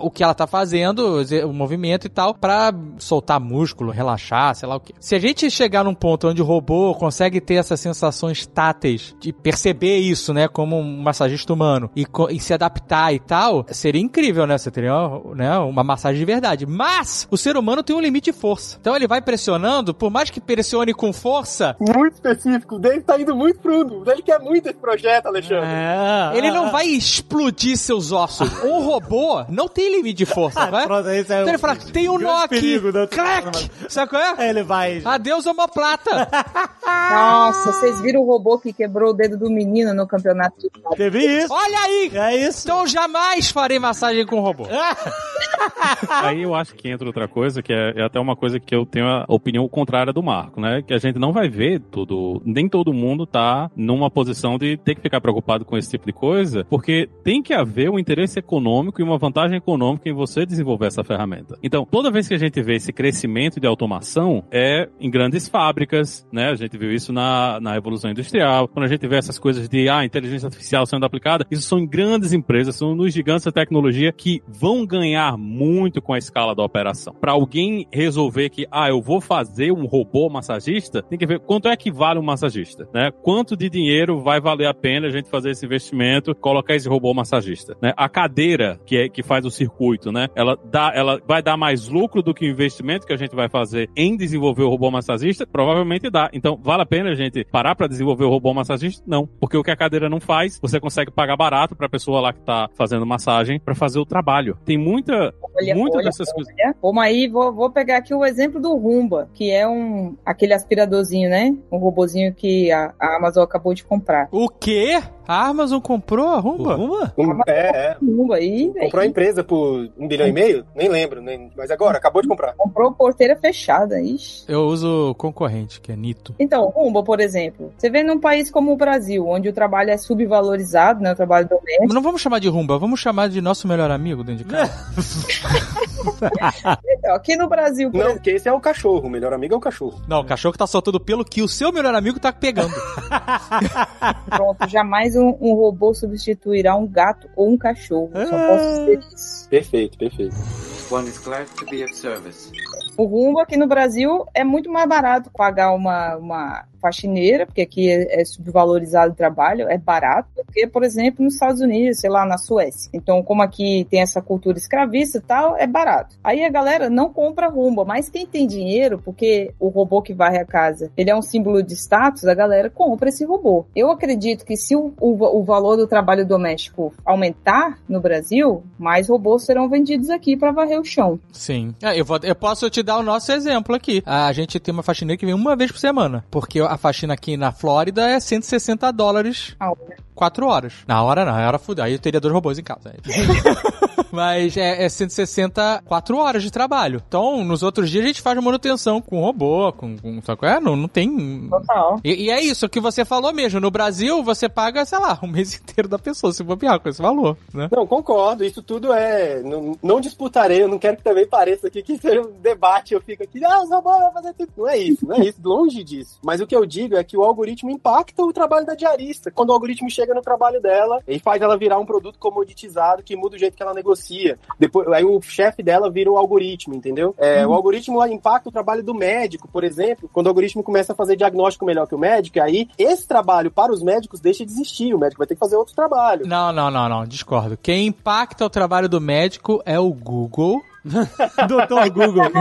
o que ela tá fazendo, o movimento e tal, pra soltar músculo, relaxar, sei lá o que. Se a gente chegar num ponto onde o robô consegue ter essas sensações táteis, de perceber isso, né, como um massagista humano, e, e se adaptar e tal, seria incrível, né? Você teria né, uma massagem de verdade. Mas o ser humano tem um limite de força. Então ele vai pressionando, por mais que pressione com força, Muito específico. O Dave tá indo muito fundo. Ele quer muito esse projeto, Alexandre. É. ele não vai explodir seus ossos. Um robô não tem limite de força, vai? Pronto, esse é Então ele fala, tem um nó aqui. da- Crack! Sabe qual é? Aí ele vai. Adeus, homoplata. Nossa, vocês viram o robô que quebrou o dedo do menino no campeonato de Teve isso. Olha aí! É isso. Então eu jamais farei massagem com robô. Aí eu acho que entra outra coisa, que é, é até uma coisa que eu tenho a opinião contrária do Marco, né? Que a gente não vai ver tudo, nem todo mundo tá numa posição de ter que ficar preocupado com esse tipo de coisa, porque tem que haver um interesse econômico e uma vantagem econômica em você desenvolver essa ferramenta. Então, toda vez que a gente vê esse crescimento de automação, é em grandes fábricas, né? A gente viu isso na, na Revolução Industrial, quando a gente vê essas coisas de, ah, inteligência artificial sendo aplicada, isso são em grandes empresas, são nos gigantes da tecnologia que vão ganhar muito com a escala da operação. Para alguém resolver que, ah, eu vou fazer um robô massagista, tem que ver quanto é que vale um massagista, né? Quanto de dinheiro vai valer a pena a gente fazer esse investimento, colocar esse robô massagista, né? A cadeira que é que faz o circuito, né? Ela dá, ela vai dar mais lucro do que o investimento que a gente vai fazer em desenvolver o robô massagista, provavelmente dá. Então, vale a pena a gente parar para desenvolver o robô massagista? Não, porque o que a cadeira não faz, você consegue pagar barato para a pessoa lá que tá fazendo massagem para fazer o trabalho. Tem muita Olha, Muitas olha, dessas coisas. olha. Vamos aí, vou, vou pegar aqui o exemplo do Rumba, que é um aquele aspiradorzinho, né? Um robozinho que a, a Amazon acabou de comprar. O quê? A Amazon comprou a Rumba? Rumba? Um- é, é. Rumba aí, Comprou a empresa por um bilhão e meio? Nem lembro, nem, mas agora, acabou de comprar. comprou porteira fechada, ixi. Eu uso o concorrente, que é Nito. Então, Rumba, por exemplo, você vê num país como o Brasil, onde o trabalho é subvalorizado, né? O trabalho doméstico. Não vamos chamar de Rumba, vamos chamar de nosso melhor amigo dentro de casa. Então, aqui no Brasil, por Não, exemplo, porque esse é o cachorro, o melhor amigo é o cachorro. Não, o cachorro que tá soltando pelo que o seu melhor amigo tá pegando. pronto, jamais um, um robô substituirá um gato ou um cachorro. Só posso dizer isso. Perfeito, perfeito. One is glad to be of service. O Rumba aqui no Brasil é muito mais barato pagar uma, uma faxineira, porque aqui é, é subvalorizado o trabalho, é barato, do que, por exemplo, nos Estados Unidos, sei lá, na Suécia. Então, como aqui tem essa cultura escravista e tal, é barato. Aí a galera não compra Rumba, mas quem tem dinheiro, porque o robô que varre a casa, ele é um símbolo de status, a galera compra esse robô. Eu acredito que se o, o, o valor do trabalho doméstico aumentar no Brasil, mais robôs serão vendidos aqui para varrer o chão. Sim. É, eu, vou- eu posso te dar o nosso exemplo aqui. A gente tem uma faxineira que vem uma vez por semana. Porque a faxina aqui na Flórida é 160 dólares A hora. 4 horas. Na hora não, na hora fudeu. Aí eu teria dois robôs em casa. Mas é, é 160 4 horas de trabalho. Então, nos outros dias a gente faz manutenção com robô, com. com só que, é, não, não tem. Total. E, e é isso que você falou mesmo. No Brasil, você paga, sei lá, um mês inteiro da pessoa, se bobear com esse valor, né? Não, concordo, isso tudo é. Não, não disputarei, eu não quero que também pareça aqui que seja um debate, eu fico aqui, ah, os robôs vão fazer tudo. Não é isso, não é isso, longe disso. Mas o que eu digo é que o algoritmo impacta o trabalho da diarista. Quando o algoritmo chega no trabalho dela e faz ela virar um produto comoditizado que muda o jeito que ela negocia. Depois, aí o chefe dela vira o algoritmo, entendeu? É, O algoritmo lá impacta o trabalho do médico, por exemplo. Quando o algoritmo começa a fazer diagnóstico melhor que o médico, aí esse trabalho para os médicos deixa de existir. O médico vai ter que fazer outro trabalho. Não, não, não, não, discordo. Quem impacta o trabalho do médico é o Google. Doutor Google.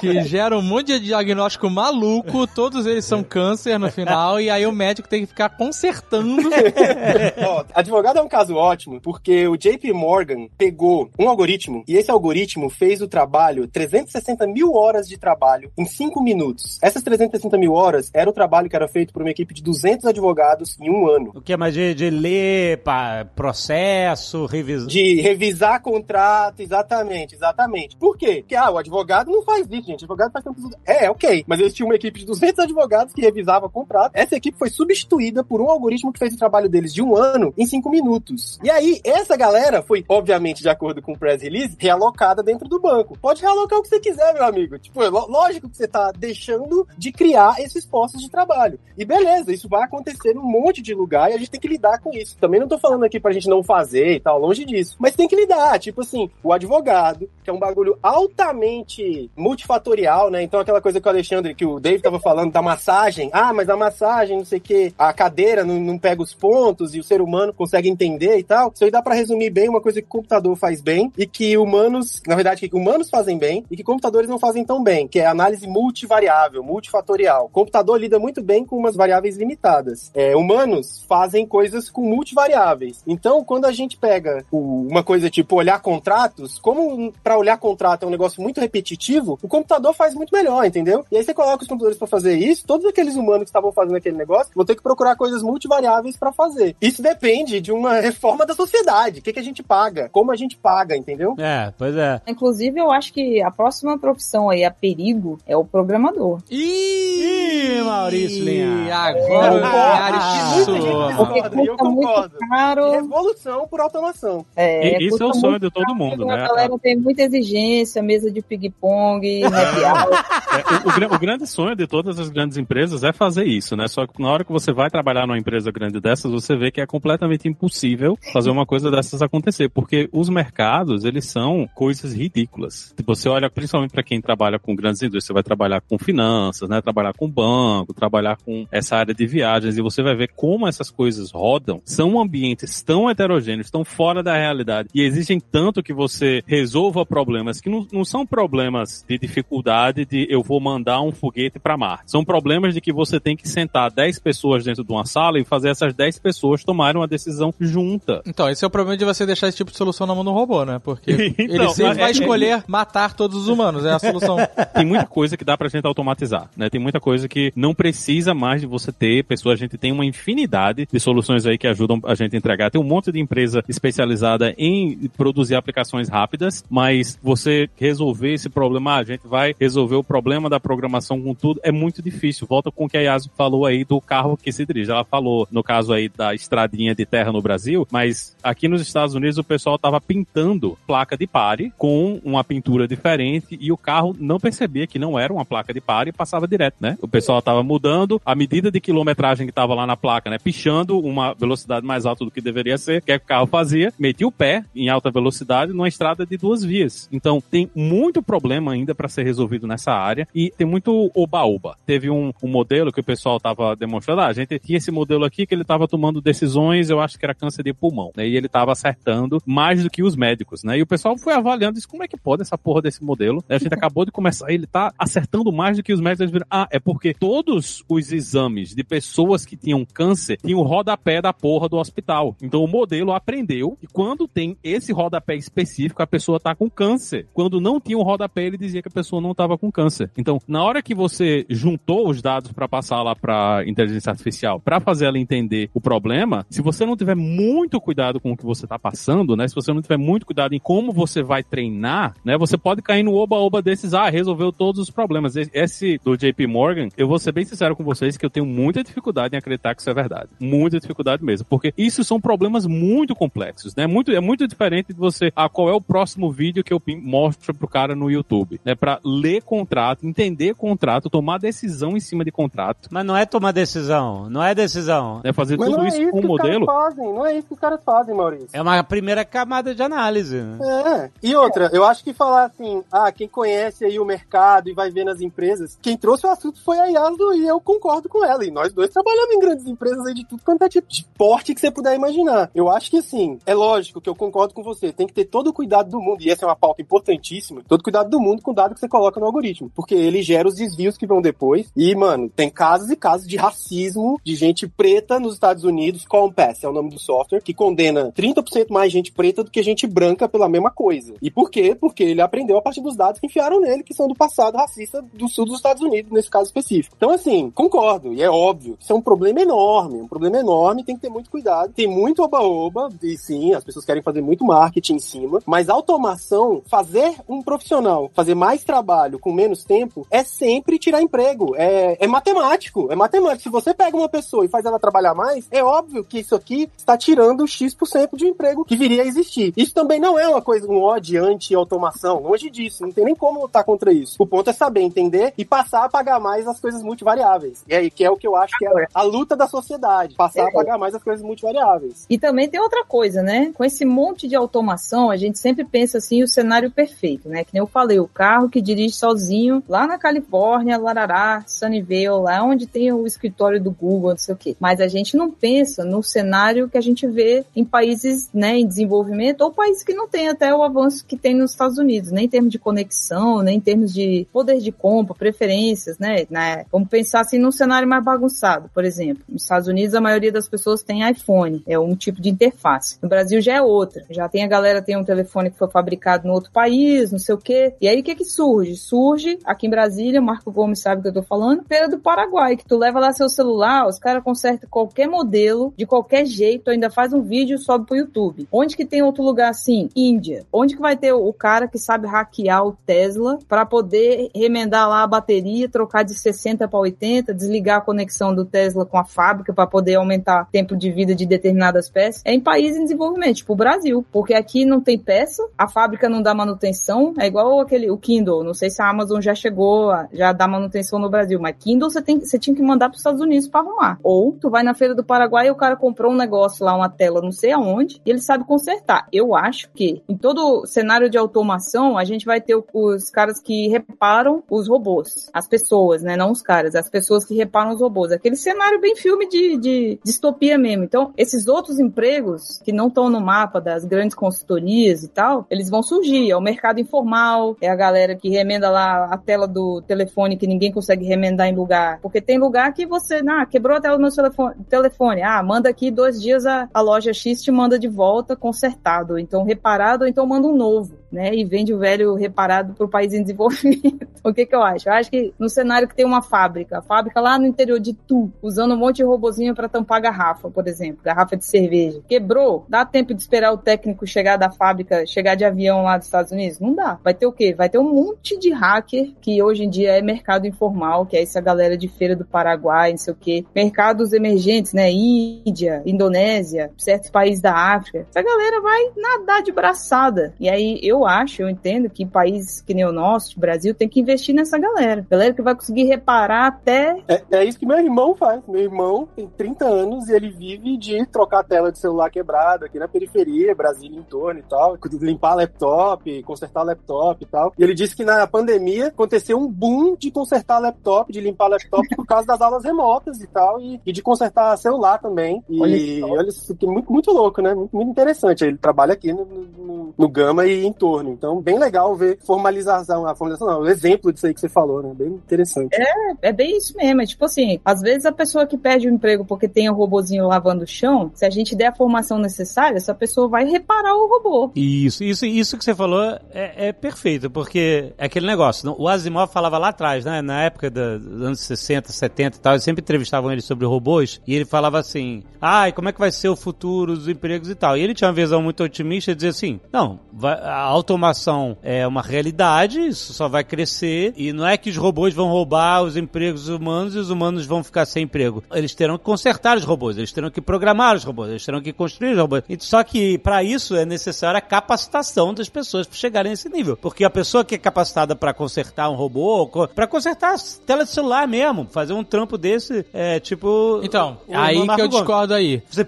que gera um monte de diagnóstico maluco, todos eles são câncer no final, e aí o médico tem que ficar consertando. Ó, advogado é um caso ótimo, porque o JP Morgan pegou um algoritmo e esse algoritmo fez o trabalho, 360 mil horas de trabalho em 5 minutos. Essas 360 mil horas era o trabalho que era feito por uma equipe de 200 advogados em um ano. O que é mais de, de ler, pá, processo, revisão. De revisar contrato, exatamente, exatamente. Por quê? Porque, ah, o advogado não faz isso, gente. O advogado faz tanto... É, ok. Mas eles tinham uma equipe de 200 advogados que revisava contrato. Essa equipe foi substituída por um algoritmo que fez o trabalho deles de um ano em cinco minutos. E aí, essa galera foi, obviamente, de acordo com o press release, realocada dentro do banco. Pode realocar o que você quiser, meu amigo. Tipo, é ló- lógico que você tá deixando de criar esses postos de trabalho. E beleza, isso vai acontecer num monte de lugar e a gente tem que lidar com isso. Também não tô falando aqui pra gente não fazer e tal, longe disso. Mas tem que lidar. Tipo assim, o advogado, que é um bagulho altamente multifatorial, né? Então aquela coisa que o Alexandre, que o Dave tava falando da massagem. Ah, mas a massagem, não sei o quê, a cadeira não, não pega os pontos e o ser humano consegue entender e tal. Isso aí dá pra resumir bem uma coisa que o computador faz bem e que humanos, na verdade, que humanos fazem bem e que computadores não fazem tão bem, que é análise multivariável, multifatorial. O computador lida muito bem com umas variáveis limitadas. É, humanos fazem coisas com multivariáveis. Então, quando a gente pega uma coisa tipo olhar contratos, como para olhar contrato é um negócio muito repetitivo, o computador faz muito melhor, entendeu? E aí você coloca os computadores para fazer isso, todos aqueles humanos que estavam fazendo aquele negócio vão ter que procurar coisas multivariáveis para fazer. Isso depende de uma reforma da sociedade. O que, que a gente paga? Como a gente paga, entendeu? É, pois é. Inclusive, eu acho que a próxima profissão aí a perigo é o programador. Ih, Maurício Linhares. agora o Ah, Linhares muita gente soa. discorda, e eu Custa muito concordo. caro. Revolução por automação. É, E- isso é o custa sonho muito de todo mundo, A né? galera tem muita exigência, mesa de ping-pong. É, o, o o grande sonho de todas as grandes empresas é fazer isso, né? Só que na hora que você vai trabalhar numa empresa grande dessas, você vê que é completamente impossível fazer uma coisa dessas acontecer, porque os mercados, eles são coisas ridículas. Você olha principalmente para quem trabalha com grandes indústrias, você vai trabalhar com finanças, né? Trabalhar com banco, trabalhar com essa área de viagens e você vai ver como essas coisas rodam. São ambientes tão heterogêneos, tão fora da realidade e existem tanto que você resolva problemas que não, não são problemas de dificuldade de eu vou mandar um foguete para Marte. São problemas de que você tem que sentar 10 pessoas dentro de uma sala e fazer essas 10 pessoas tomarem uma decisão junta. Então, esse é o problema de você deixar esse tipo de solução na mão do robô, né? Porque ele Então, sempre é- vai é- escolher matar todos os humanos, é a solução. Tem muita coisa que dá pra gente automatizar, né? Tem muita coisa que não precisa mais de você ter pessoas. A gente tem uma infinidade de soluções aí que ajudam a gente a entregar. Tem um monte de empresa especializada em produzir aplicações rápidas, mas você resolver esse problema, ah, a gente vai resolver o problema da programação com tudo, é muito difícil. Volta com o que a Yasu falou aí do carro que se dirige. Ela falou, no caso aí da estradinha de terra no Brasil, mas aqui nos Estados Unidos o pessoal tava pintando placa de pare com uma pintura diferente e o carro não percebia que não era uma placa de pare e passava direto, né? O pessoal tava mudando a medida de quilometragem que tava lá na placa, né? Pichando uma velocidade mais alta do que deveria ser. O que, é que o carro fazia? Metia o pé em alta velocidade numa estrada de duas vias. Então tem muito problema ainda para ser resolvido nessa área e tem muito oba-oba. Teve um, um modelo que o pessoal tava demonstrando, ah, a gente tinha esse modelo aqui que ele tava tomando decisões, eu acho que era câncer de pulmão, né? E ele tava acertando mais do que os médicos, né? E o pessoal foi avaliando isso, como é que pode essa porra desse modelo? A gente acabou de começar, ele tá acertando mais do que os médicos. Viram, ah, é porque todos os exames de pessoas que tinham câncer tinham o rodapé da porra do hospital. Então o modelo aprendeu que quando tem esse rodapé específico, a pessoa tá com câncer. Quando não tinha um rodapé, ele dizia que a pessoa não tava com câncer. Então, na hora que você juntou os dados para passar lá para inteligência artificial, para fazer ela entender o problema, se você não tiver muito cuidado com o que você tá passando, né? Se você não tiver muito cuidado em como você vai treinar, né? Você pode cair no oba-oba desses, ah, resolveu todos os problemas. Esse do JP Morgan, eu vou ser bem sincero com vocês que eu tenho muita dificuldade em acreditar que isso é verdade. Muita dificuldade mesmo. Porque isso são problemas muito complexos, né? Muito, é muito diferente de você, ah, qual é o próximo vídeo que eu mostro pro cara no YouTube, né? Pra ler contrato, entender contrato, tomar decisão em cima de contrato. Mas não é tomar decisão, não é decisão. É fazer Mas tudo não é isso isso com que os caras modelo. fazem, não é isso que os caras fazem, Maurício. É uma primeira camada de análise. né? É. E outra, eu acho que falar assim, ah, quem conhece aí o mercado e vai ver nas empresas, quem trouxe o assunto foi a Yaslo e eu concordo com ela. E nós dois trabalhamos em grandes empresas aí de tudo quanto é tipo de porte que você puder imaginar. Eu acho que assim, é lógico que eu concordo com você, tem que ter todo o cuidado do mundo, e essa é uma pauta importantíssima, todo o cuidado do mundo com o dado que você coloca no algoritmo, porque ele gera os desvios que vão depois. E, mano, tem casos e casos de racismo de gente preta nos Estados Unidos, Compass é o nome do software, que condena 30% mais gente preta do que gente branca pela mesma coisa. E por quê? Porque ele aprendeu a partir dos dados que enfiaram nele, que são do passado racista do sul dos Estados Unidos, nesse caso específico. Então, assim, concordo, e é óbvio, isso é um problema enorme, um problema enorme, tem que ter muito cuidado. Tem muito oba-oba, e sim, as pessoas querem fazer muito marketing em cima, mas automação, fazer um profissional fazer mais trabalho com menos tempo, é sempre tirar emprego. É, é matemático, é matemático. Se você pega uma pessoa e faz ela trabalhar mais, é óbvio que isso aqui está tirando X% de um emprego que viria a existir. Isso também não é uma coisa, um ódio anti-automação, longe disso, não tem nem como lutar contra isso. O ponto é saber entender e passar a pagar mais as coisas multivariáveis. E aí, que é o que eu acho que é a luta da sociedade, passar a pagar mais as coisas multivariáveis. E também tem outra coisa, né? Com esse monte de automação, a gente sempre pensa assim o cenário perfeito, né? Que nem eu falei, o carro que dirige sozinho lá na Califórnia, Larará, Sunnyvale, lá onde tem o escritório do Google, não sei o quê. Mas a gente não pensa no cenário que a gente vê em países, né, em desenvolvimento ou países que não têm até o avanço que tem nos Estados Unidos, nem em termos de conexão, nem em termos de poder de compra, preferências, né? né? Vamos pensar assim num cenário mais bagunçado, por exemplo. Nos Estados Unidos a maioria das pessoas tem iPhone, é um tipo de interface. No Brasil já é outra. Já tem a galera tem um telefone que foi fabricado no outro país, não sei o quê. E aí o que que surge? Surge aqui em Brasília, Marco Gomes sabe o que eu tô falando, Feira do Paraguai, que tu leva lá seu celular, os caras consertam qualquer modelo, de qualquer jeito, ainda faz um vídeo e sobe pro YouTube. Onde que tem outro lugar assim? Índia. Onde que vai ter o cara que sabe hackear o Tesla para poder remendar lá a bateria, trocar de 60 para 80, desligar a conexão do Tesla com a fábrica para poder aumentar o tempo de vida de determinadas peças? É em países em desenvolvimento, tipo o Brasil, porque aqui não tem peça, a fábrica não dá manutenção, é igual aquele o Kindle, não sei se a Amazon já chegou, a- já dá manutenção no Brasil, mas Kindle você tem você tinha que mandar para os Estados Unidos para arrumar. Ou tu vai na feira do Paraguai e o cara comprou um negócio lá, uma tela, não sei aonde, e ele sabe consertar. Eu acho que em todo cenário de automação, a gente vai ter os caras que reparam os robôs, as pessoas, né, não os caras, as as pessoas que reparam os robôs. Aquele cenário bem filme de, de distopia mesmo. Então, esses outros empregos que não estão no mapa das grandes consultorias e tal, eles vão surgir. É o mercado informal, é a galera que remenda lá a tela do telefone que ninguém consegue remendar em lugar. Porque tem lugar que você, ah, quebrou a tela do meu telefone, telefone. ah, manda aqui dois dias a, a loja X te manda de volta consertado, então reparado, ou então manda um novo né? E vende o velho reparado para o país em desenvolvimento. o que que eu acho? Eu acho que no cenário que tem uma fábrica, fábrica lá no interior de Tu, usando um monte de robozinho para tampar garrafa, por exemplo, garrafa de cerveja. Quebrou? Dá tempo de esperar o técnico chegar da fábrica, chegar de avião lá dos Estados Unidos? Não dá. Vai ter o quê? Vai ter um monte de hacker que hoje em dia é mercado informal, que é essa galera de feira do Paraguai, não sei o quê. Mercados emergentes, né? Índia, Indonésia, certos países da África. Essa galera vai nadar de braçada. E aí eu eu acho, eu entendo que países que nem o nosso, o Brasil, tem que investir nessa galera. Galera que vai conseguir reparar até. É, é isso que meu irmão faz. Meu irmão tem 30 anos e ele vive de trocar a tela de celular quebrada aqui na periferia, Brasília em torno e tal, limpar laptop, consertar laptop e tal. E ele disse que na pandemia aconteceu um boom de consertar laptop, de limpar laptop por causa das aulas remotas e tal, e, e de consertar celular também. E olha, olha isso, que é muito, muito louco, né? Muito, muito interessante. Ele trabalha aqui no, no, no Gama e em torno retorno. Então, bem legal ver formalização, a formalização não, o exemplo disso aí que você falou, né? Bem interessante. É, é bem isso mesmo. É tipo assim, às vezes a pessoa que perde o emprego porque tem o um robozinho lavando o chão, se a gente der a formação necessária, essa pessoa vai reparar o robô. Isso, isso, isso que você falou é, é perfeito, porque é aquele negócio. O Asimov falava lá atrás, né? Na época dos anos 60, 70 e tal, eles sempre entrevistavam ele sobre robôs, e ele falava assim: ai, como é que vai ser o futuro dos empregos e tal. E ele tinha uma visão muito otimista e dizia assim: não, vai, a automação é uma realidade, isso só vai crescer, e não é que os robôs vão roubar os empregos humanos e os humanos vão ficar sem emprego. Eles terão que consertar os robôs, eles terão que programar os robôs, eles terão que construir os robôs. Só que para isso é necessária a capacitação das pessoas para chegarem nesse nível. Porque a pessoa que é capacitada para consertar um robô, para consertar a tela de celular mesmo, fazer um trampo desse, é tipo. Então, aí que eu discordo aí. Você,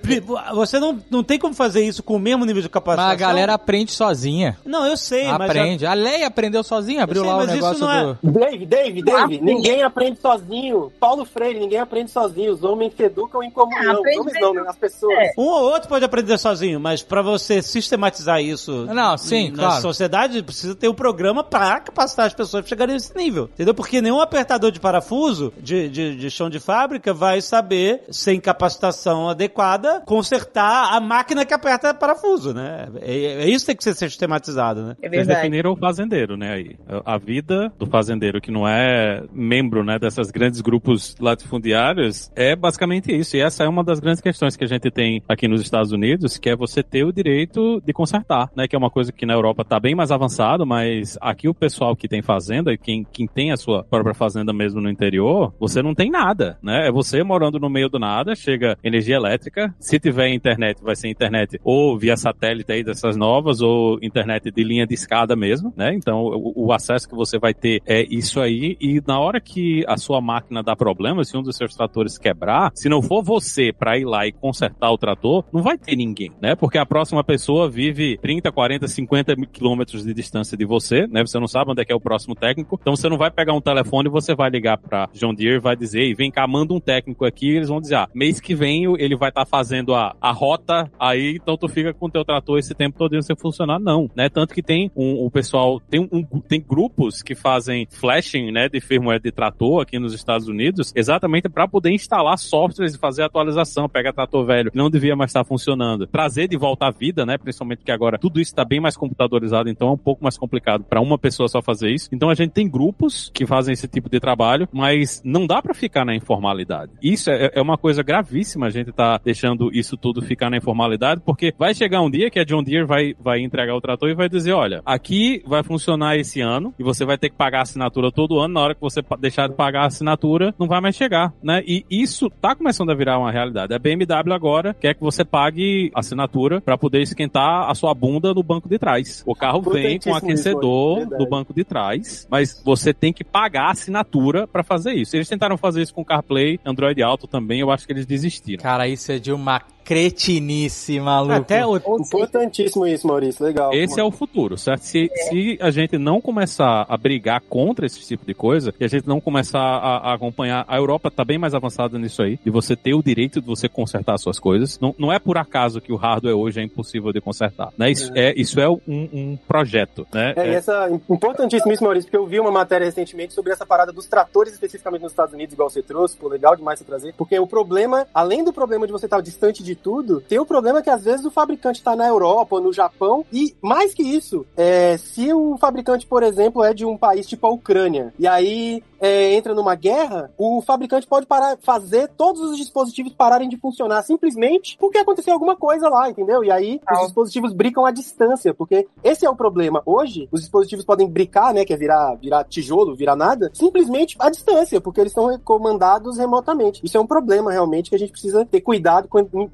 você não, não tem como fazer isso com o mesmo nível de capacitação. Mas a galera aprende sozinha. Não, eu sei, Aprende. A... a Leia aprendeu sozinha, abriu sei, lá o negócio é... do... Dave, Dave, Dave, ah, ninguém aprende sozinho. Paulo Freire, ninguém aprende sozinho. Os homens se educam em comunhão. Os homens não, né? As pessoas. É. Um ou outro pode aprender sozinho, mas para você sistematizar isso não, sim, na claro. sociedade, precisa ter um programa para capacitar as pessoas para chegarem nesse nível. Entendeu? Porque nenhum apertador de parafuso de, de, de chão de fábrica vai saber, sem capacitação adequada, consertar a máquina que aperta parafuso, né? É, é isso que tem que ser sistematizado, né? É verdade o fazendeiro, né? Aí. A vida do fazendeiro que não é membro, né, dessas grandes grupos latifundiários é basicamente isso. E essa é uma das grandes questões que a gente tem aqui nos Estados Unidos, que é você ter o direito de consertar, né? Que é uma coisa que na Europa está bem mais avançado, mas aqui o pessoal que tem fazenda, quem, quem tem a sua própria fazenda mesmo no interior, você não tem nada, né? É você morando no meio do nada, chega energia elétrica, se tiver internet, vai ser internet ou via satélite aí dessas novas, ou internet de linha de escada mesmo, né? Então o, o, acesso que você vai ter é isso aí e na hora que a sua máquina dá problema, se um dos seus tratores quebrar, se não for você para ir lá e consertar o trator, não vai ter ninguém, né? Porque a próxima pessoa vive 30, 40, 50 quilômetros de distância de você, né? Você não sabe onde é que é o próximo técnico, então você não vai pegar um telefone e você vai ligar para John Deere vai dizer, e vem cá, manda um técnico aqui, e eles vão dizer, ah, mês que vem ele vai estar tá fazendo a, a rota aí, então tu fica com o teu trator esse tempo todo sem funcionar, não, né? Tanto que tem um, o pessoal tem um, tem grupos que fazem flashing, né, de firmware de trator aqui nos Estados Unidos, exatamente para poder instalar softwares e fazer atualização, pega trator velho que não devia mais estar funcionando, trazer de volta à vida, né, principalmente que agora tudo isso está bem mais computadorizado, então é um pouco mais complicado para uma pessoa só fazer isso. Então a gente tem grupos que fazem esse tipo de trabalho, mas não dá para ficar na informalidade. Isso é, é, uma coisa gravíssima a gente tá deixando isso tudo ficar na informalidade, porque vai chegar um dia que a John Deere vai vai entregar o trator e vai dizer, olha, aqui aqui vai funcionar esse ano e você vai ter que pagar a assinatura todo ano. Na hora que você deixar de pagar a assinatura, não vai mais chegar, né? E isso tá começando a virar uma realidade. A BMW agora quer que você pague assinatura para poder esquentar a sua bunda no banco de trás. O carro vem com aquecedor do banco de trás, mas você tem que pagar a assinatura para fazer isso. Eles tentaram fazer isso com CarPlay, Android Auto também, eu acho que eles desistiram. Cara, isso é de uma cretinice, maluco. Até o... Importantíssimo isso, Maurício. Legal. Esse é o futuro, certo? Se, se a gente não começar a brigar contra esse tipo de coisa, e a gente não começar a, a acompanhar, a Europa tá bem mais avançada nisso aí, de você ter o direito de você consertar suas coisas. Não, não é por acaso que o hardware hoje é impossível de consertar, né? Isso é, isso é um, um projeto, né? É, e essa importantíssimo isso, Maurício, porque eu vi uma matéria recentemente sobre essa parada dos tratores especificamente nos Estados Unidos, igual você trouxe, pô, legal demais você trazer, porque o problema, além do problema de você estar distante de tudo, tem o problema que às vezes o fabricante está na Europa ou no Japão, e mais que isso, é, se o fabricante, por exemplo, é de um país tipo a Ucrânia, e aí é, entra numa guerra, o fabricante pode parar, fazer todos os dispositivos pararem de funcionar simplesmente porque aconteceu alguma coisa lá, entendeu? E aí os dispositivos bricam à distância, porque esse é o problema. Hoje, os dispositivos podem bricar, né, que é virar, virar tijolo, virar nada, simplesmente à distância, porque eles são comandados remotamente. Isso é um problema realmente que a gente precisa ter cuidado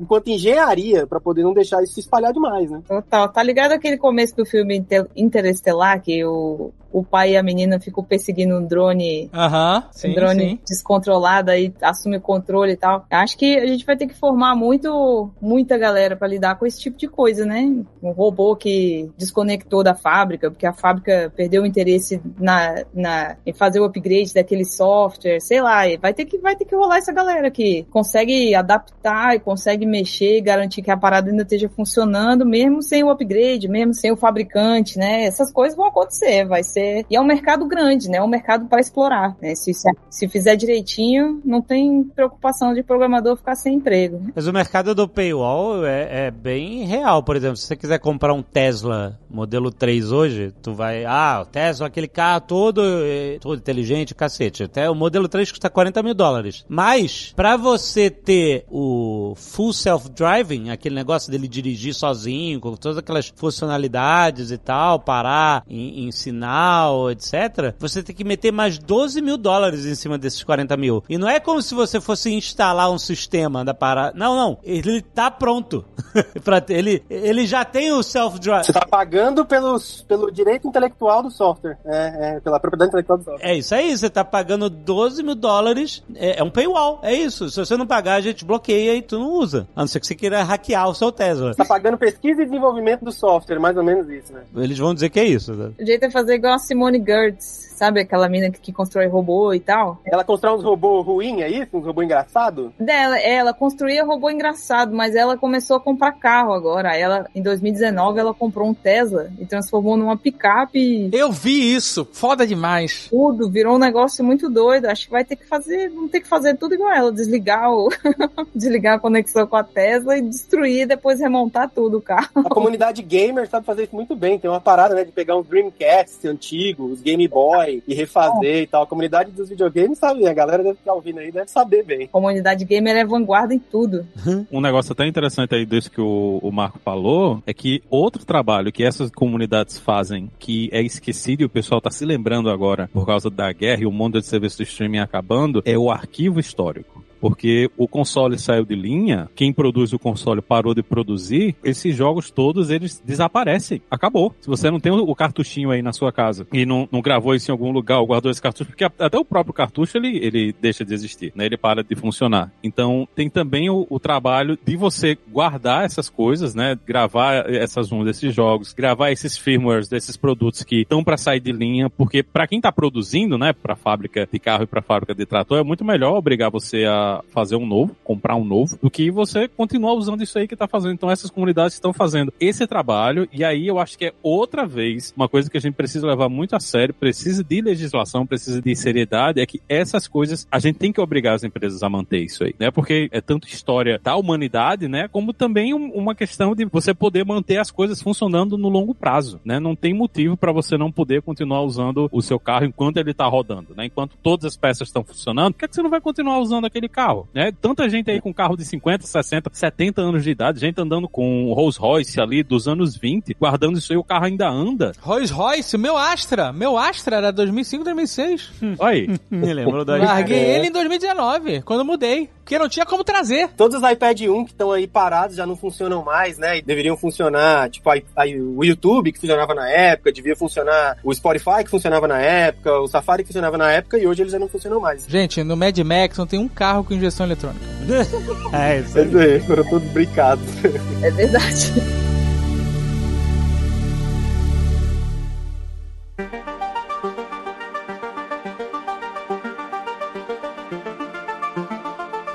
enquanto engenharia para poder não deixar isso se espalhar demais, né? Total. Tá ligado aquele começo do filme Interestelar que o o pai e a menina ficam perseguindo um drone. Sim, um drone sim. descontrolado aí assume o controle e tal. Acho que a gente vai ter que formar muito, muita galera para lidar com esse tipo de coisa, né? Um robô que desconectou da fábrica, porque a fábrica perdeu o interesse na, na, em fazer o upgrade daquele software, sei lá. Vai ter que, vai ter que rolar essa galera que consegue adaptar e consegue mexer e garantir que a parada ainda esteja funcionando, mesmo sem o upgrade, mesmo sem o fabricante, né? Essas coisas vão acontecer, vai ser e é um mercado grande, né? É um mercado para explorar. Né? Se, se fizer direitinho, não tem preocupação de programador ficar sem emprego. Né? Mas o mercado do paywall é, é, bem real. Por exemplo, se você quiser comprar um Tesla modelo 3 hoje, tu vai. Ah, o Tesla, aquele carro todo, eh, todo inteligente, cacete. Até o modelo 3 custa 40 mil dólares. Mas, para você ter o full self-driving, aquele negócio dele dirigir sozinho, com todas aquelas funcionalidades e tal, parar em, em sinal etc., você tem que meter mais 12 mil dólares em cima desses 40 mil. E não é como se você fosse instalar um sistema da parada. Não, não. Ele tá pronto. ele, ele já tem o self-drive. Você tá pagando pelos, pelo direito intelectual do software. É, é, pela propriedade intelectual do software. É isso aí. Você tá pagando 12 mil dólares. É, é um paywall. É isso. Se você não pagar, a gente bloqueia e tu não usa. A não ser que você queira hackear o seu Tesla. Você tá pagando pesquisa e desenvolvimento do software. Mais ou menos isso, né? Eles vão dizer que é isso. Né? O jeito é fazer igual a Simone Gertz, sabe aquela mina que, que constrói robô e tal? Ela constrói uns robôs ruins, é isso? Uns robôs engraçados? Dela, ela construía robô engraçado, mas ela começou a comprar carro agora. Ela, em 2019, ela comprou um Tesla e transformou numa picape. Eu vi isso, foda demais. Tudo, virou um negócio muito doido. Acho que vai ter que fazer, vamos ter que fazer tudo igual ela, desligar o desligar a conexão com a Tesla e destruir e depois remontar tudo o carro. A comunidade gamer sabe fazer isso muito bem. Tem uma parada, né, de pegar um Dreamcast antigo, os Game Boy e refazer e tal. A comunidade dos videogames sabe, a galera deve estar ouvindo aí, deve saber bem. A comunidade gamer é vanguarda em tudo. um negócio até interessante aí desse que o, o Marco falou é que outro trabalho que essas comunidades fazem que é esquecido e o pessoal tá se lembrando agora por causa da guerra e o mundo de serviço de streaming acabando é o arquivo histórico porque o console saiu de linha, quem produz o console parou de produzir, esses jogos todos eles desaparecem. Acabou. Se você não tem o cartuchinho aí na sua casa e não, não gravou isso em algum lugar ou guardou esse cartucho, porque até o próprio cartucho ele, ele deixa de existir, né? Ele para de funcionar. Então tem também o, o trabalho de você guardar essas coisas, né? Gravar essas um desses jogos, gravar esses firmwares desses produtos que estão para sair de linha, porque para quem tá produzindo, né, para fábrica de carro e para fábrica de trator, é muito melhor obrigar você a fazer um novo, comprar um novo, do que você continuar usando isso aí que tá fazendo. Então essas comunidades estão fazendo esse trabalho e aí eu acho que é outra vez uma coisa que a gente precisa levar muito a sério, precisa de legislação, precisa de seriedade, é que essas coisas a gente tem que obrigar as empresas a manter isso aí, né? Porque é tanto história da humanidade, né? Como também um, uma questão de você poder manter as coisas funcionando no longo prazo, né? Não tem motivo para você não poder continuar usando o seu carro enquanto ele tá rodando, né? Enquanto todas as peças estão funcionando, por que, é que você não vai continuar usando aquele carro, né? Tanta gente aí com carro de 50, 60, 70 anos de idade, gente andando com Rolls Royce ali dos anos 20, guardando isso aí, o carro ainda anda. Rolls Royce, meu Astra, meu Astra era 2005, 2006. Olha aí. Me lembrou da Larguei ele em 2019, quando mudei, porque não tinha como trazer. Todos os iPad 1 que estão aí parados já não funcionam mais, né? E deveriam funcionar, tipo, aí, aí, o YouTube que funcionava na época, devia funcionar o Spotify que funcionava na época, o Safari que funcionava na época e hoje eles já não funcionam mais. Gente, no Mad Max não tem um carro com injeção eletrônica. é, isso aí. É, foram todos brincados. É verdade.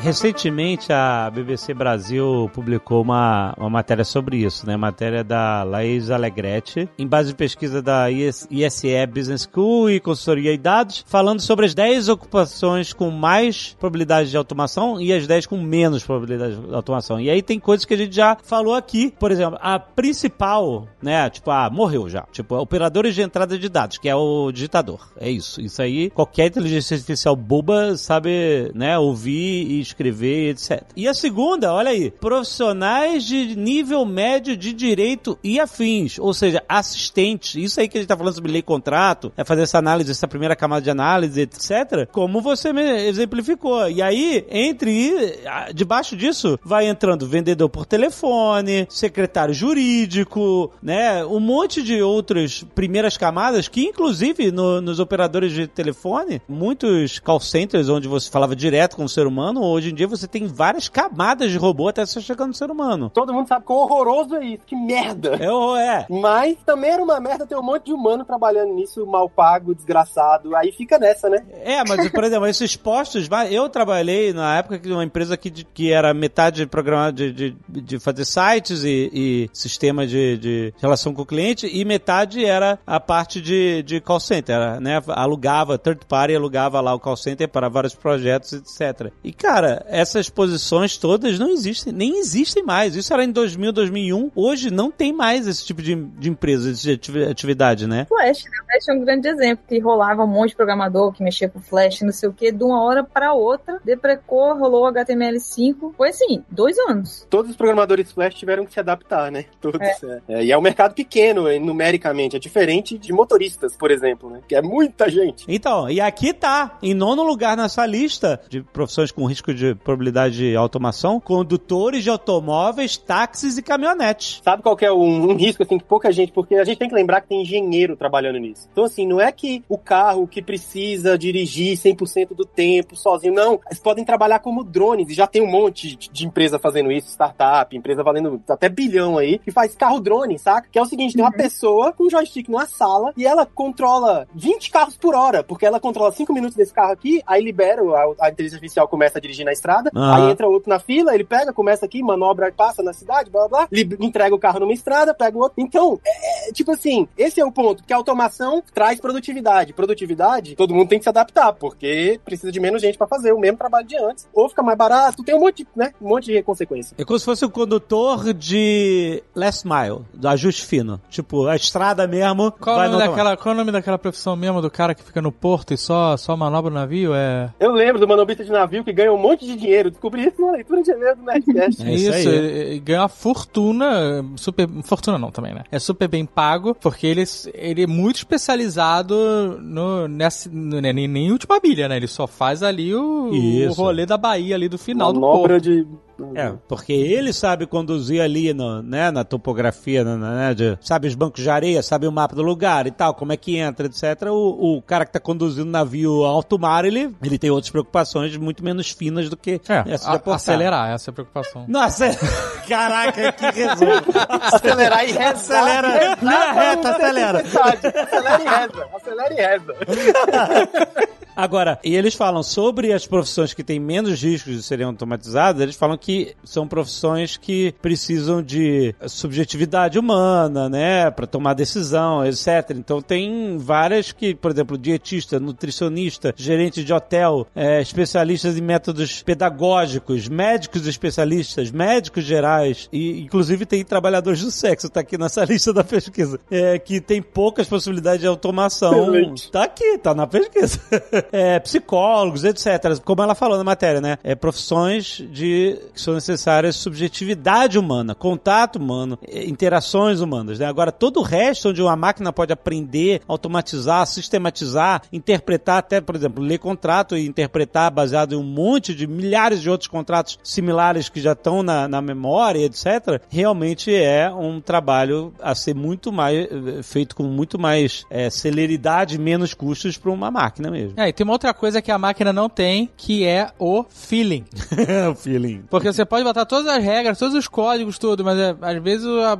Recentemente a BBC Brasil publicou uma, uma matéria sobre isso, né? Matéria da Laís Alegretti, em base de pesquisa da IS ISE Business School e consultoria e dados, falando sobre as 10 ocupações com mais probabilidade de automação e as 10 com menos probabilidade de automação. E aí tem coisas que a gente já falou aqui, por exemplo, a principal, né? Tipo, ah, morreu já. Tipo, operadores de entrada de dados, que é o digitador. É isso. Isso aí, qualquer inteligência artificial boba sabe, né, ouvir e escrever, etc. E a segunda, olha aí, profissionais de nível médio de direito e afins, ou seja, assistentes. Isso aí que a gente tá falando sobre lei contrato, é fazer essa análise, essa primeira camada de análise, etc. Como você exemplificou. E aí, entre debaixo disso, vai entrando vendedor por telefone, secretário jurídico, né, um monte de outras primeiras camadas que, inclusive, no, nos operadores de telefone, muitos call centers onde você falava direto com o ser humano, hoje em dia você tem várias camadas de robô até você chegar no ser humano. Todo mundo sabe que horroroso é isso, que merda. É, é. Mas também era uma merda ter um monte de humano trabalhando nisso, mal pago, desgraçado. Aí fica nessa, né? É, mas, por exemplo, esses postos, eu trabalhei na época de uma empresa que, que era metade programada de, de, de fazer sites e, e sistema de, de relação com o cliente, e metade era a parte de, de call center, né? Alugava, third party alugava lá o call center para vários projetos, etc. E, cara, essas posições todas não existem, nem existem mais. Isso era em 2000, 2001. Hoje não tem mais esse tipo de, de empresa, de ativi- atividade, né? Flash, né? Flash é um grande exemplo, que rolava um monte de programador que mexia com Flash, não sei o que, de uma hora para outra, deprecou, rolou o HTML5. Foi assim, dois anos. Todos os programadores Flash tiveram que se adaptar, né? Todos. é. É, e é um mercado pequeno, é, numericamente. É diferente de motoristas, por exemplo, né? Que é muita gente. Então, e aqui tá, em nono lugar nessa lista de profissões com risco de probabilidade de automação, condutores de automóveis, táxis e caminhonetes. Sabe qual que é um, um risco, assim, que pouca gente... Porque a gente tem que lembrar que tem engenheiro trabalhando nisso. Então, assim, não é que o carro que precisa dirigir 100% do tempo sozinho, não. Eles podem trabalhar como drones, e já tem um monte de, de empresa fazendo isso, startup, empresa valendo até bilhão aí, que faz carro drone, saca? Que é o seguinte, tem uma pessoa com um joystick numa sala e ela controla 20 carros por hora, porque ela controla 5 minutos desse carro aqui, aí libera, a, a inteligência artificial começa a dirigir na estrada, Ah. aí entra outro na fila, ele pega, começa aqui, manobra, passa na cidade, blá blá blá, entrega o carro numa estrada, pega o outro. Então, é, é, tipo assim, esse é o ponto, que a automação traz produtividade. Produtividade, todo mundo tem que se adaptar, porque precisa de menos gente pra fazer o mesmo trabalho de antes, ou fica mais barato, tem um monte, de, né, um monte de consequência. É como se fosse o condutor de last mile, do ajuste fino. Tipo, a estrada mesmo. Qual, vai o no nome daquela, qual o nome daquela profissão mesmo do cara que fica no porto e só, só manobra o navio? É. Eu lembro do manobrista de navio que ganha um monte de dinheiro, descobri isso numa leitura de e-mail do Nerdcast. É isso ele- ganha uma fortuna, super, fortuna não também, né? É super bem pago, porque ele, ele é muito especializado no, nessa, no, né, nem, nem última bilha, né? Ele só faz ali o, o Isso. rolê da Bahia ali do final Manobra do de... É, porque ele sabe conduzir ali no, né, na topografia, na- na- né, de- sabe os bancos de areia, sabe o mapa do lugar e tal, como é que entra, etc. O, o cara que tá conduzindo o navio alto mar, ele, ele tem outras preocupações muito menos finas do que. É, essa de a- acelerar, essa é a preocupação. Nossa, caraca, que resumo. Acelerar e rezar. Acelera, pra não reta, acelera. Acelera e reza. Acelera e reza. Agora, e eles falam sobre as profissões que têm menos riscos de serem automatizadas, eles falam que são profissões que precisam de subjetividade humana, né, para tomar decisão, etc. Então tem várias que, por exemplo, dietista, nutricionista, gerente de hotel, é, especialistas em métodos pedagógicos, médicos especialistas, médicos gerais e inclusive tem trabalhadores do sexo, tá aqui nessa lista da pesquisa, é, que tem poucas possibilidades de automação. Excelente. Tá aqui, tá na pesquisa. É, psicólogos, etc. Como ela falou na matéria, né? É, profissões de que são necessárias subjetividade humana, contato humano, é, interações humanas, né? Agora, todo o resto onde uma máquina pode aprender, automatizar, sistematizar, interpretar, até, por exemplo, ler contrato e interpretar baseado em um monte de milhares de outros contratos similares que já estão na, na memória, etc., realmente é um trabalho a ser muito mais eh, feito com muito mais eh, celeridade menos custos para uma máquina mesmo. É, e tem uma outra coisa que a máquina não tem, que é o feeling. o feeling. Porque você pode botar todas as regras, todos os códigos, tudo, mas é, às vezes a,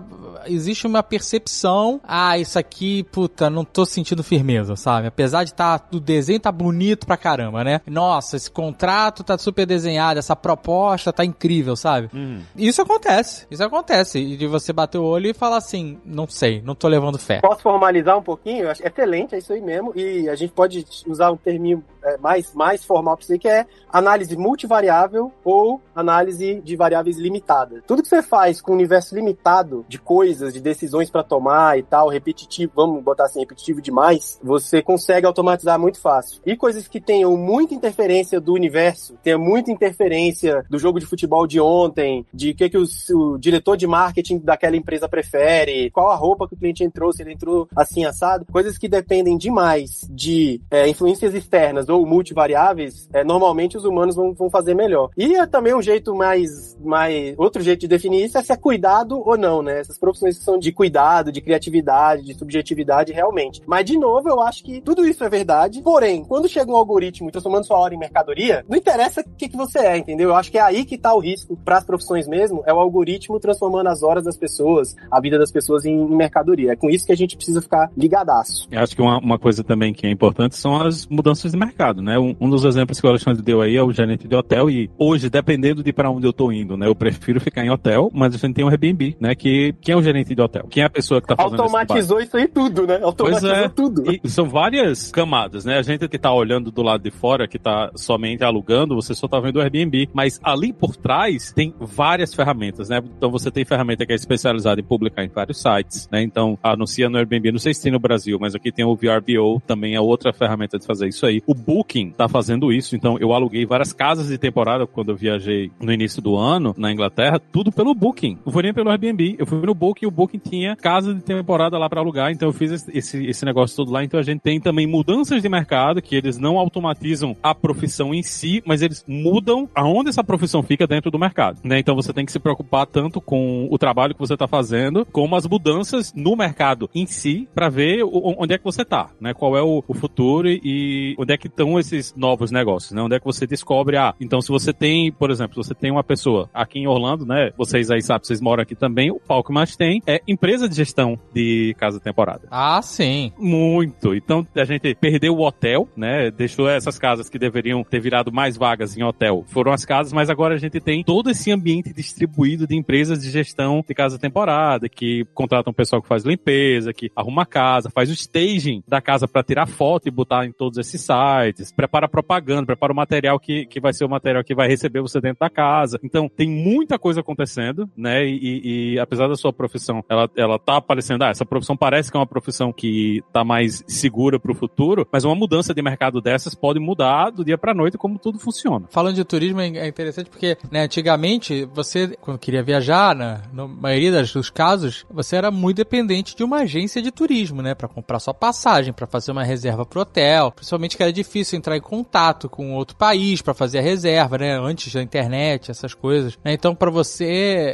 existe uma percepção, ah, isso aqui, puta, não tô sentindo firmeza, sabe? Apesar de tá, o desenho tá bonito pra caramba, né? Nossa, esse contrato tá super desenhado, essa proposta tá incrível, sabe? Isso acontece, isso acontece. E de você bater o olho e falar assim, não sei, não tô levando fé. Posso formalizar um pouquinho? Eu acho excelente, é isso aí mesmo. E a gente pode usar um terminho é, mais, mais formal para aí, que é análise multivariável ou análise de variáveis limitadas. Tudo que você faz com um universo limitado de coisas, de decisões para tomar e tal, repetitivo, vamos botar assim, repetitivo demais, você consegue automatizar muito fácil. E coisas que tenham muita interferência do universo, tenha muita interferência do jogo de futebol de ontem, de que, que o, o diretor de marketing daquela empresa prefere, qual a roupa que o cliente entrou, se ele entrou assim assado, coisas que dependem demais de é, influências externas ou multivariáveis, é, normalmente os humanos vão, vão fazer melhor. E é também um jeito mais, mais. Outro jeito de definir isso é se é cuidado ou não, né? Essas profissões que são de cuidado, de criatividade, de subjetividade, realmente. Mas, de novo, eu acho que tudo isso é verdade. Porém, quando chega um algoritmo transformando sua hora em mercadoria, não interessa o que, que você é, entendeu? Eu acho que é aí que tá o risco para as profissões mesmo, é o algoritmo transformando as horas das pessoas, a vida das pessoas em, em mercadoria. É com isso que a gente precisa ficar ligadaço. Eu acho que uma, uma coisa também que é importante são as mudanças de mercado, né? Um, um dos exemplos que o Alexandre deu aí é o gerente de hotel e hoje, dependendo de para onde eu tô indo, né? Eu prefiro ficar em hotel, mas a gente tem um Airbnb, né? Que quem é o gerente de hotel? Quem é a pessoa que tá fazendo Automatizou isso aí tudo, né? Automatizou Pois é. tudo. E são várias camadas, né? A gente que tá olhando do lado de fora, que tá somente alugando, você só tá vendo o Airbnb. Mas ali por trás tem várias ferramentas, né? Então você tem ferramenta que é especializada em publicar em vários sites, né? Então anuncia no Airbnb, não sei se tem no Brasil, mas aqui tem o VRBO, também é outra ferramenta de fazer isso aí. O Booking tá fazendo isso, então eu aluguei várias casas de temporada quando eu viajei no início do ano na Inglaterra, tudo pelo Booking. Não foi nem pelo Airbnb, eu fui no Booking e o Booking tinha casa de temporada lá para alugar, então eu fiz esse- esse, negócio todo lá. Então a gente tem também mudanças de mercado, que eles não automatizam a profissão em si, mas eles mudam aonde essa profissão fica dentro do mercado, né? Então você tem que se preocupar tanto com o trabalho que você está fazendo, como as mudanças no mercado em si, para ver onde é que você tá, né? Qual é o, o futuro e onde é que estão esses novos negócios, né? Onde é que você descobre, ah, então se você tem, por exemplo, se você tem uma pessoa aqui em Orlando, né? Vocês aí sabem, vocês moram aqui também, o que mais tem é empresa de gestão de casa temporada. Ah, sim. Muito. Então a gente perdeu o hotel, né? Deixou essas casas que deveriam ter virado mais vagas em hotel. Foram as casas, mas agora a gente tem todo esse ambiente distribuído de empresas de gestão de casa temporada, que contratam pessoal que faz limpeza, que arruma a casa, faz o staging da casa para tirar foto e botar em todos esses sites, prepara propaganda, prepara o material que, que vai ser o material que vai receber você dentro da casa. Então tem muita coisa acontecendo, né? E, e- e apesar da sua profissão, ela, ela tá aparecendo, ah, essa profissão parece que é uma profissão que tá mais segura pro futuro, mas uma mudança de mercado dessas pode mudar do dia pra noite como tudo funciona. Falando de turismo é é interessante porque, né, antigamente, você, quando queria viajar, né, na maioria dos casos, você era muito dependente de uma agência de turismo, né, Pra comprar sua passagem, pra fazer uma reserva pro hotel, principalmente que era difícil entrar em contato com outro país pra fazer a reserva, né, antes da internet, essas coisas. né? Então, pra você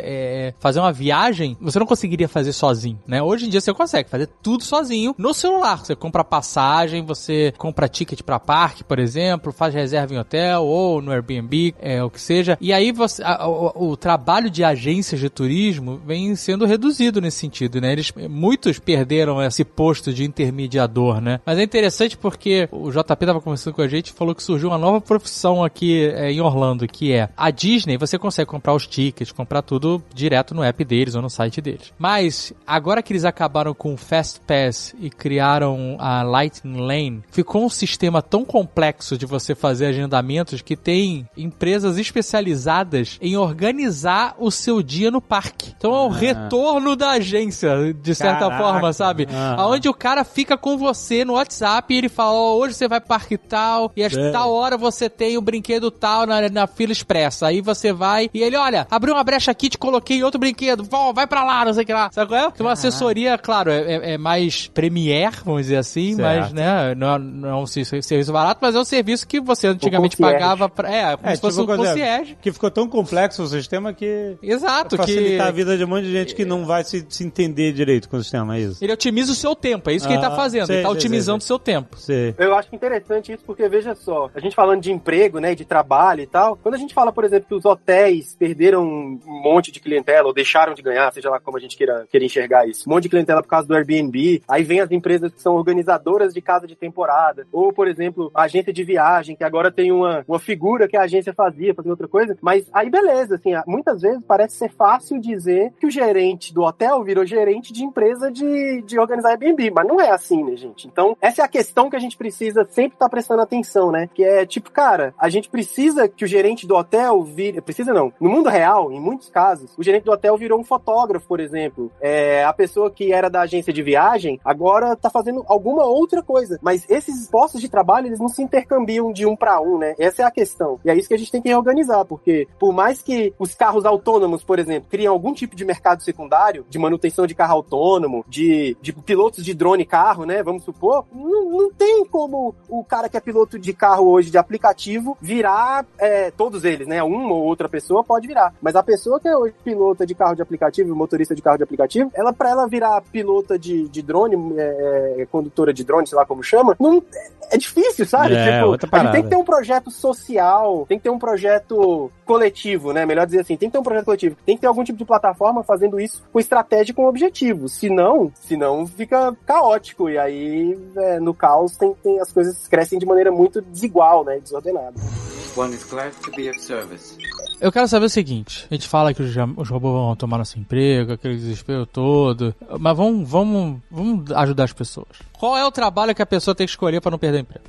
é, fazer uma viagem, você não conseguiria fazer sozinho, né? Hoje em dia você consegue fazer tudo sozinho no celular. Você compra passagem, você compra ticket pra parque, por exemplo, faz reserva em hotel ou no Airbnb, é, o que seja. E aí você, a- o, o trabalho de agências de turismo vem sendo reduzido nesse sentido, né? Eles, muitos perderam esse posto de intermediador, né? Mas é interessante porque o JP tava conversando com a gente e falou que surgiu uma nova profissão aqui é, em Orlando, que é a Disney, você consegue comprar os tickets, comprar tudo direto no app deles ou no site deles. Mas agora que eles acabaram com o Fast Pass e criaram a Lightning Lane, ficou um sistema tão complexo de você fazer agendamentos que tem empresas especializadas em organizar o seu dia no parque. Então é o retorno da agência, de certa Caraca. forma, sabe? Ah. Aonde o cara fica com você no WhatsApp e ele fala: Ó, hoje você vai pro parque tal, e às É. tal hora você tem o brinquedo tal na, na fila expressa. Aí você vai e ele, olha, abriu uma brecha aqui, te coloquei outro brinquedo, Vó, vai pra lá, não sei o que lá. Sabe qual é? Tem uma assessoria, claro, é, é- é mais premier, vamos dizer assim, Certo. mas, né, não, é- não é um ser- serviço barato, mas é um serviço que você antigamente pagava pra. É, como É, se fosse tipo, um concierge. Que ficou tão complexo o sistema que. Exato, pra que. facilitar a vida de um monte de gente que não vai se, se entender direito com o sistema, é isso. Ele otimiza o seu tempo, é isso que ele tá Ah, fazendo. sei, ele tá sei, otimizando o sei, seu tempo. Você. Eu acho interessante isso porque, veja só, a gente falando de emprego, né, de trabalho e tal, quando a gente fala, por exemplo, que os hotéis perderam um monte de clientela ou deixaram de ganhar, seja lá como a gente queira, queira enxergar isso. Um monte de clientela por causa do Airbnb, aí vem as empresas que são organizadoras de casa de temporada, ou, por exemplo, a agência de viagem, que agora tem uma, uma figura que a agência fazia, fazendo outra coisa, mas aí beleza, assim, muitas vezes parece ser fácil dizer que o gerente do hotel virou gerente de empresa de, de organizar Airbnb, mas não é assim, né, gente? Então, essa é a questão que a gente precisa sempre estar tá prestando atenção, né? Que é tipo, cara, a gente precisa que o gerente do hotel vire. Precisa não. No mundo real, em muitos casos, o gerente do hotel virou um fotógrafo, por exemplo. É, a pessoa que era da agência de viagem agora tá fazendo alguma outra coisa. Mas esses postos de trabalho, eles não se intercambiam de um para um, né? Essa é a questão. E é isso que a gente tem que reorganizar, porque por mais que os carros autônomos, por exemplo, criem algum tipo de mercado secundário, de manutenção de carro autônomo, de, de pilotos de drone carro, né? Vamos supor, não, não tem como o cara que é piloto de carro hoje de aplicativo virar é, todos eles, né? Uma ou outra pessoa pode virar. Mas a pessoa que é hoje pilota de carro de aplicativo, motorista de carro de aplicativo, ela, para ela virar pilota de, de drone, é, é, condutora de drone, sei lá como chama, não, é difícil, sabe? É, tipo, a gente tem que ter um projeto social, tem que ter um projeto coletivo, né? Melhor dizer assim, tem que ter um projeto coletivo. Tem que ter algum tipo de plataforma fazendo isso com estratégia e com objetivo. Senão, senão fica caótico. E aí, é, no caos, tem, tem, as coisas crescem de maneira muito desigual, né? Desordenada. One is glad to be of service. Eu quero saber o seguinte: a gente fala que os, os robôs vão tomar nosso emprego, aquele desespero todo, mas vamos, vamos, vamos ajudar as pessoas. Qual é o trabalho que a pessoa tem que escolher para não perder emprego?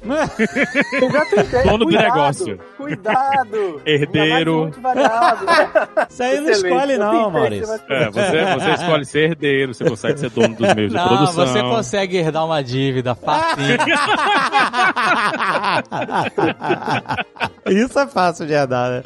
Eu já tentei. Dono do negócio. Cuidado. Herdeiro. Isso aí não escolhe, não, Maurício. É, você, você escolhe ser herdeiro, você consegue ser dono dos meios não, de produção. Você consegue herdar uma dívida facinho. Isso é fácil de herdar, né?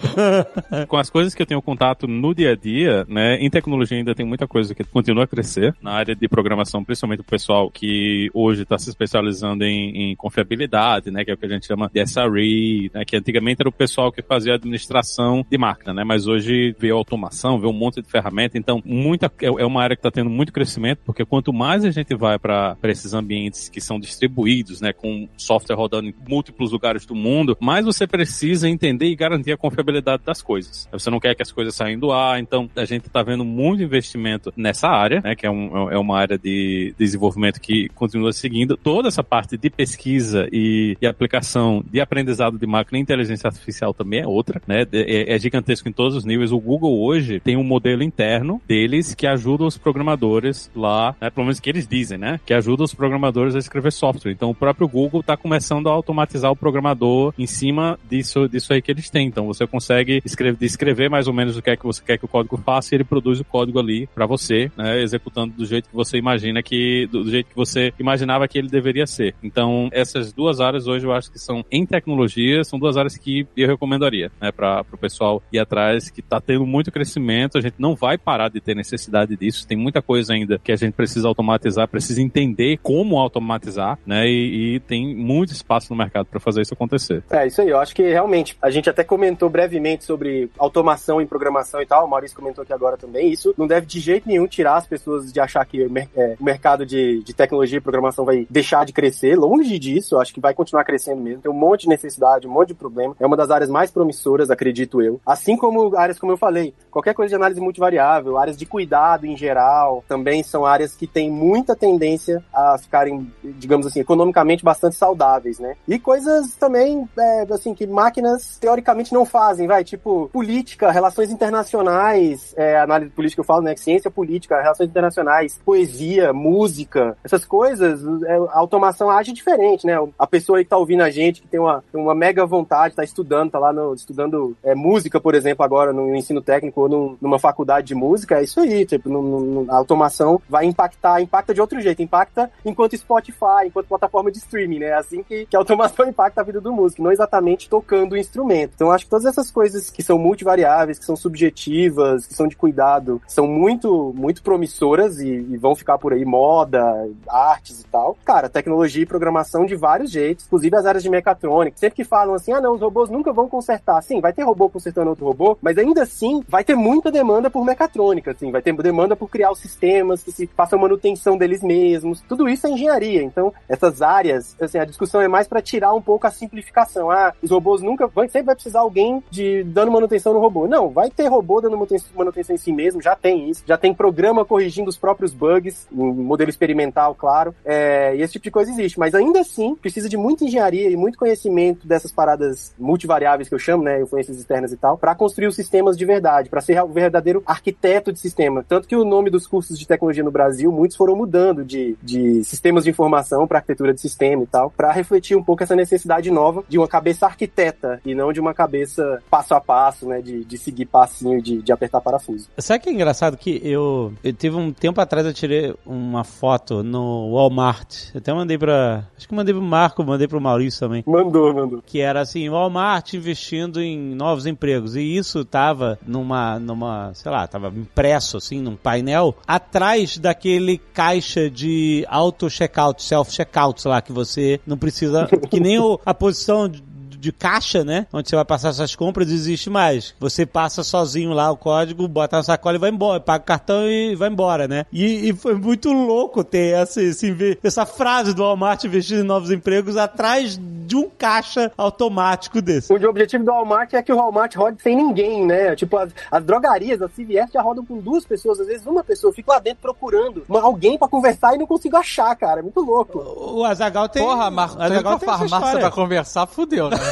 Com as coisas que eu tenho contato no dia a dia, né, em tecnologia ainda tem muita coisa que continua a crescer. Na área de programação, principalmente o pessoal que hoje está se especializando em, em, confiabilidade, né, que é o que a gente chama de SRE, né, que antigamente era o pessoal que fazia administração de máquina, né, mas hoje veio automação, veio um monte de ferramenta, então muita, é, é uma área que está tendo muito crescimento, porque quanto mais a gente vai para esses ambientes que são distribuídos, né, com software rodando em múltiplos lugares do mundo, mais você precisa entender e garantir a confiabilidade das coisas coisas. Você não quer que as coisas saiam do ar, então a gente está vendo muito investimento nessa área, né, que é, um, é uma área de desenvolvimento que continua seguindo. Toda essa parte de pesquisa e, e aplicação de aprendizado de máquina e inteligência artificial também é outra, né, é, é gigantesco em todos os níveis. O Google hoje tem um modelo interno deles que ajuda os programadores lá, né, pelo menos que eles dizem, né, que ajuda os programadores a escrever software. Então o próprio Google está começando a automatizar o programador em cima disso, disso aí que eles têm. Então você consegue escrever descrever mais ou menos o que é que você quer que o código faça e ele produz o código ali para você, né, executando do jeito que você imagina que, do, jeito que você imaginava que ele deveria ser. Então, essas duas áreas hoje eu acho que são em tecnologia, são duas áreas que eu recomendaria, né, para o pessoal ir atrás, que está tendo muito crescimento, a gente não vai parar de ter necessidade disso, tem muita coisa ainda que a gente precisa automatizar, precisa entender como automatizar, né, e, e tem muito espaço no mercado para fazer isso acontecer. É, isso aí, eu acho que realmente, a gente até comentou brevemente sobre automação em programação e tal, o Maurício comentou aqui agora também, isso não deve de jeito nenhum tirar as pessoas de achar que é, o mercado de, de tecnologia e programação vai deixar de crescer, longe disso, acho que vai continuar crescendo mesmo, tem um monte de necessidade, um monte de problema, é uma das áreas mais promissoras, acredito eu, assim como áreas como eu falei, qualquer coisa de análise multivariável, áreas de cuidado em geral, também são áreas que têm muita tendência a ficarem, digamos assim, economicamente bastante saudáveis, né? E coisas também, é, assim, que máquinas teoricamente não fazem, vai, tipo, política, relações internacionais, é, análise política eu falo, né? Ciência política, relações internacionais, poesia, música, essas coisas, é, a automação age diferente, né? A pessoa que tá ouvindo a gente, que tem uma, uma mega vontade, tá estudando, tá lá no, estudando é, música, por exemplo, agora no ensino técnico ou numa faculdade de música, é isso aí, tipo, no, no, a automação vai impactar, impacta de outro jeito, impacta enquanto Spotify, enquanto plataforma de streaming, né? É assim que, que a automação impacta a vida do músico, não exatamente tocando o instrumento. Então acho que todas essas coisas que são multivariáveis, que são subjetivas, que são de cuidado, são muito, muito promissoras e, e, vão ficar por aí, moda, artes e tal. Cara, tecnologia e programação de vários jeitos, inclusive as áreas de mecatrônica. Sempre que falam assim, ah não, os robôs nunca vão consertar. Sim, vai ter robô consertando outro robô, mas ainda assim vai ter muita demanda por mecatrônica, assim, vai ter demanda por criar os sistemas que se façam manutenção deles mesmos. Tudo isso é engenharia. Então, essas áreas, assim, a discussão é mais para tirar um pouco a simplificação. Ah, os robôs nunca vão, sempre vai precisar alguém de dando manutenção manutenção no robô. Não, vai ter robô dando manutenção em si mesmo, já tem isso, já tem programa corrigindo os próprios bugs, em modelo experimental, claro, é, e esse tipo de coisa existe, mas ainda assim precisa de muita engenharia e muito conhecimento dessas paradas multivariáveis que eu chamo, né, influências externas e tal, para construir os sistemas de verdade, para ser o verdadeiro arquiteto de sistema. Tanto que o nome dos cursos de tecnologia no Brasil, muitos foram mudando de, de sistemas de informação para arquitetura de sistema e tal, para refletir um pouco essa necessidade nova de uma cabeça arquiteta e não de uma cabeça passo a passo, né, de, de seguir passinho, de, de apertar parafuso. Sabe que é engraçado que eu, eu tive um tempo atrás eu tirei uma foto no Walmart. Eu até mandei pra. Acho que mandei pro Marco, mandei pro Maurício também. Mandou, mandou. Que era assim, Walmart investindo em novos empregos. E isso tava numa, numa, sei lá, tava impresso assim, num painel, atrás daquele caixa de auto-checkout, self-checkout lá, que você não precisa. Que nem o, a posição de caixa, né? Onde você vai passar suas compras, existe mais. Você passa sozinho lá o código, bota na sacola e vai embora, paga o cartão e vai embora, né? E, e foi muito louco ter essa, esse, essa frase do Walmart investindo em novos empregos atrás de um caixa automático desse. O objetivo do Walmart é que o Walmart rode sem ninguém, né? Tipo, as, as drogarias, as CVS já rodam com duas pessoas, às vezes uma pessoa. Eu fico lá dentro procurando uma, alguém pra conversar e não consigo achar, cara. É muito louco. O, o Azagal tem. Porra, Marco, tu entra pra farmácia pra conversar, fudeu, né?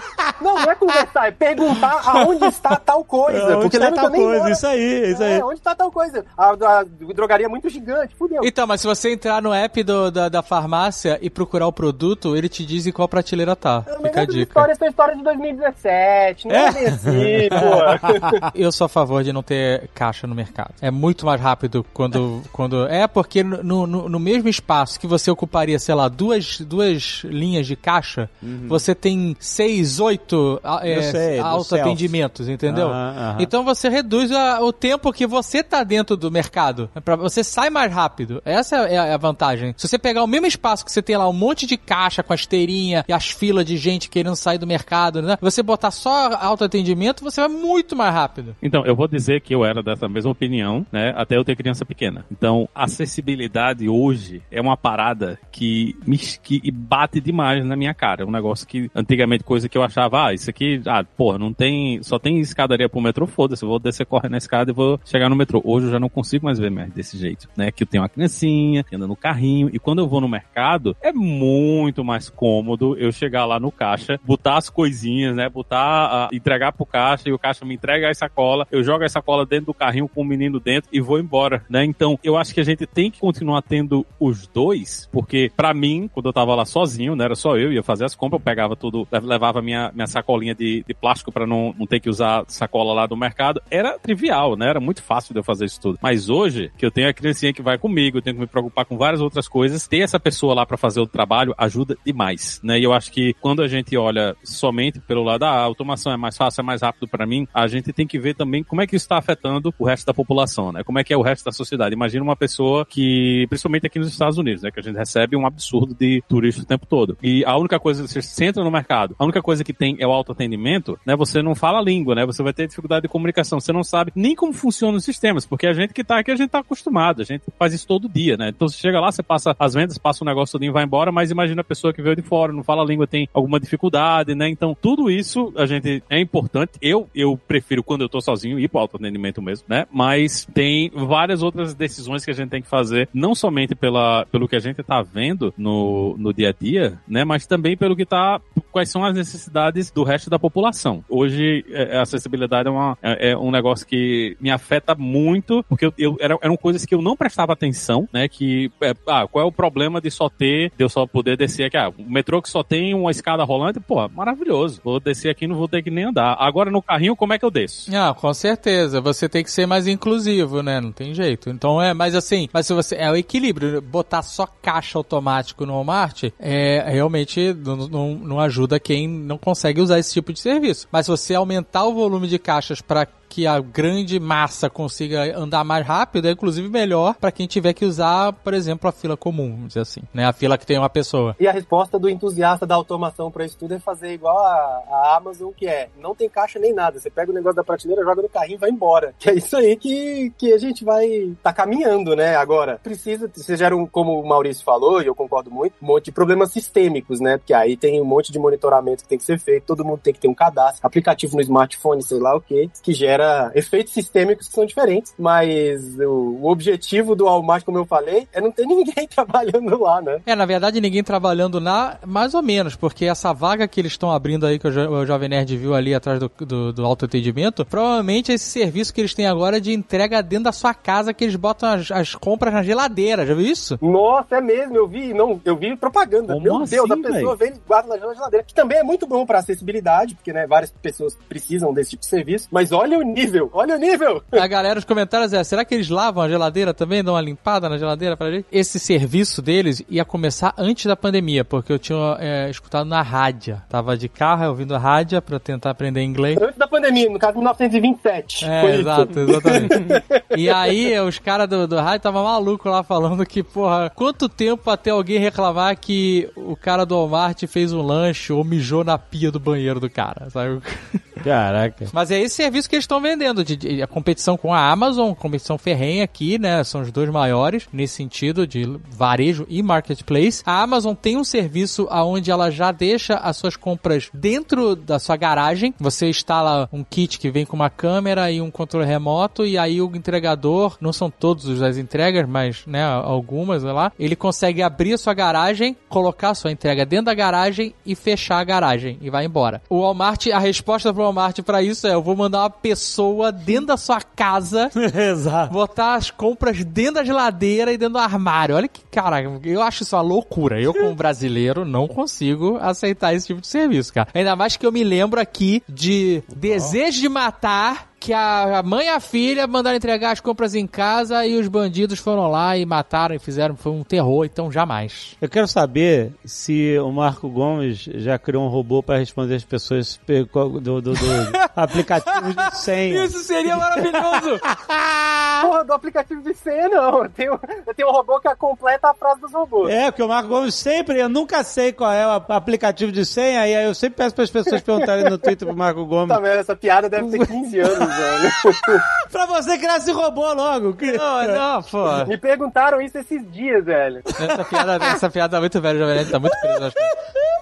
Não, não é conversar, é perguntar aonde está tal coisa. É, onde porque está lembra tal eu coisa, moro- isso aí, isso É, aí. onde está tal coisa? A, a drogaria é muito gigante, fudeu. Então, mas se você entrar no app do- da, da farmácia e procurar o produto, ele te diz em qual prateleira tá. Mas Fica a essas dica. histórias são histórias de 2017, não é, bem assim, pô. Eu sou a favor de não ter caixa no mercado. É muito mais rápido quando. quando é porque no, no, no mesmo espaço que você ocuparia, sei lá, duas, duas linhas de caixa, você tem seis, oito a- é, sei, do autoatendimentos, entendeu? Então você reduz a- o tempo que você tá dentro do mercado. Pra, você sai mais rápido. Essa é a, é a vantagem. Se você pegar o mesmo espaço que você tem lá, um monte de caixa com a esteirinha e as filas de gente querendo sair do mercado, né? Você botar só autoatendimento, você vai muito mais rápido. Então, eu vou dizer que eu era dessa mesma opinião, né? Até eu ter criança pequena. Então, acessibilidade hoje é uma parada que me que bate demais na minha cara. É um negócio que antigamente coisa que eu achava, ah, isso aqui, ah, porra, não tem, só tem escadaria pro metrô, foda-se, eu vou descer correndo na escada e vou chegar no metrô. Hoje eu já não consigo mais ver mais desse jeito, né? Que eu tenho uma criancinha, anda no carrinho e quando eu vou no mercado é muito mais cômodo eu chegar lá no caixa, botar as coisinhas, né? Botar, ah, entregar pro caixa e o caixa me entrega a sacola, eu jogo a sacola dentro do carrinho com o menino dentro e vou embora, né? Então, eu acho que a gente tem que continuar tendo os dois, porque pra mim, quando eu tava lá sozinho, né? Era só eu, ia fazer as compras, eu pegava tudo, levava minha, minha sacolinha de, de plástico pra não, não ter que usar sacola lá do mercado. Era trivial, né? Era muito fácil de eu fazer isso tudo. Mas hoje, que eu tenho a criancinha que vai comigo, eu tenho que me preocupar com várias outras coisas, ter essa pessoa lá pra fazer o trabalho ajuda demais, né? E eu acho que quando a gente olha somente pelo lado da ah, automação é mais fácil, é mais rápido pra mim, a gente tem que ver também como é que isso está afetando o resto da população, né? Como é que é o resto da sociedade. Imagina uma pessoa que, principalmente aqui nos Estados Unidos, né? Que a gente recebe um absurdo de turista o tempo todo. E a única coisa, você entra no mercado, a única coisa que tem é o autoatendimento, né? Você não fala a língua, né? Você vai ter dificuldade de comunicação. Você não sabe nem como funcionam os sistemas, porque a gente que tá aqui, a gente tá acostumado, a gente faz isso todo dia, né? Então você chega lá, você passa as vendas, passa o negócio todo e vai embora, mas imagina a pessoa que veio de fora, não fala a língua, tem alguma dificuldade, né? Então tudo isso a gente é importante. Eu, eu prefiro quando eu tô sozinho ir pro autoatendimento mesmo, né? Mas tem várias outras decisões que a gente tem que fazer, não somente pela, pelo que a gente tá vendo no, no dia a dia, né? Mas também pelo que tá, quais são as necessidades do resto da população. Hoje, é, a acessibilidade é, uma, é, é um negócio que me afeta muito, porque eu, eu- era, eram coisas que eu não prestava atenção, né? Que, é, ah, qual é o problema de só ter, de eu só poder descer aqui? Ah, o metrô que só tem uma escada rolante, pô, maravilhoso. Vou descer aqui, não vou ter que nem andar. Agora no carrinho, como é que eu desço? Ah, com certeza. Você tem que ser mais inclusivo, né? Não tem jeito. Então é, mas assim, mas se você. É o equilíbrio. Botar só caixa automático no Walmart é realmente não, não, não ajuda quem não consegue usar esse tipo de serviço. Mas se você aumentar o volume de caixas para que a grande massa consiga andar mais rápido, é inclusive melhor para quem tiver que usar, por exemplo, a fila comum, dizer assim, né? A fila que tem uma pessoa. E a resposta do entusiasta da automação para isso tudo é fazer igual a, a Amazon, que é, não tem caixa nem nada. Você pega o negócio da prateleira, joga no carrinho e vai embora. Que é isso aí que, que a gente vai tá caminhando, né? Agora, precisa, vocês geram, como o Maurício falou, e eu concordo muito, um monte de problemas sistêmicos, né? Porque aí tem um monte de monitoramento que tem que ser feito, todo mundo tem que ter um cadastro, aplicativo no smartphone, sei lá o que, que gera efeitos sistêmicos que são diferentes, mas o, o objetivo do Walmart, como eu falei, é não ter ninguém trabalhando lá, né? É, na verdade, ninguém trabalhando lá, mais ou menos, porque essa vaga que eles estão abrindo aí, que o, jo o Jovem Nerd viu ali atrás do, do, do autoatendimento, provavelmente é esse serviço que eles têm agora de entrega dentro da sua casa, que eles botam as, as compras na geladeira, já viu isso? Nossa, é mesmo, eu vi, não, eu vi propaganda. Como Meu assim, Deus, a pessoa véi? vem e guarda na geladeira, que também é muito bom pra acessibilidade, porque, né, várias pessoas precisam desse tipo de serviço, mas olha o nível, olha o nível! A galera, os comentários é, será que eles lavam a geladeira também? Dão uma limpada na geladeira pra gente? Esse serviço deles ia começar antes da pandemia, porque eu tinha é, escutado na rádio. Tava de carro, ouvindo a rádio pra tentar aprender inglês. Antes da pandemia, no caso, 1927. É, foi isso. exato, exatamente. e aí, os caras do, do rádio tava maluco lá falando que, porra, quanto tempo até alguém reclamar que o cara do Walmart fez um lanche ou mijou na pia do banheiro do cara, sabe? Caraca. Mas é esse serviço que eles estão vendendo, de, de- a competição com a Amazon, competição ferrenha aqui, né? São os dois maiores nesse sentido de varejo e marketplace. A Amazon tem um serviço aonde ela já deixa as suas compras dentro da sua garagem. Você instala um kit que vem com uma câmera e um controle remoto e aí o entregador, não são todos as entregas, mas né, algumas, lá, ele consegue abrir a sua garagem, colocar a sua entrega dentro da garagem e fechar a garagem e vai embora. O Walmart, a resposta pro Pra isso é: eu vou mandar uma pessoa dentro da sua casa Exato. botar as compras dentro da geladeira e dentro do armário. Olha que, cara, eu acho isso uma loucura. Eu, como brasileiro, não consigo aceitar esse tipo de serviço, cara. Ainda mais que eu me lembro aqui de Desejo de Matar. Que a mãe e a filha mandaram entregar as compras em casa e os bandidos foram lá e mataram e fizeram. Foi um terror, então jamais. Eu quero saber se o Marco Gomes já criou um robô para responder as pessoas pe- do, do, do aplicativo de senha. Isso seria maravilhoso! Porra, do aplicativo de senha, não. Eu tenho, eu tenho um robô que completa a frase dos robôs. É, porque o Marco Gomes sempre, eu nunca sei qual é o ap- aplicativo de senha, e aí eu sempre peço para as pessoas perguntarem no Twitter pro Marco Gomes. Tá vendo? Essa piada deve ter 15 anos, velho. pra você criar esse robô logo. Não, não, pô. Me perguntaram isso esses dias, velho. Essa piada, essa piada tá muito velha, Jovem Nerd tá muito preso. acho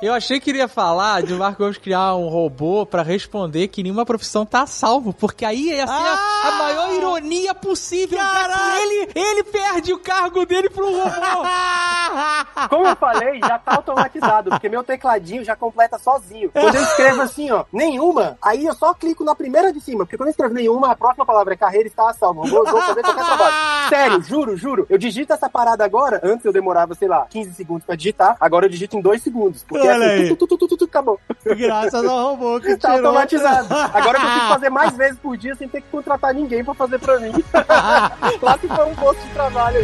Eu achei que iria falar de o Marco Gomes criar um robô pra responder que nenhuma profissão tá a salvo, porque aí ia ser a, a maior ironia possível. que ele, ele perde o cargo dele pro robô. Como eu falei, já tá automatizado, porque meu tecladinho já completa sozinho. Quando eu escrevo assim, ó, nenhuma, aí eu só clico na primeira de cima, porque quando eu escrevo nenhuma, a próxima palavra é carreira está a salvo. Vou, vou fazer qualquer trabalho. Sério, juro, juro. Eu digito essa parada agora, antes eu demorava, sei lá, 15 segundos pra digitar, agora eu digito em 2 segundos. Porque Olha assim, tu, tu, tu, tu, acabou. Graças ao robô que Tá automatizado. Agora eu preciso fazer mais vezes por dia sem ter que contratar ninguém pra fazer pra mim. Lá se for um posto de trabalho aí.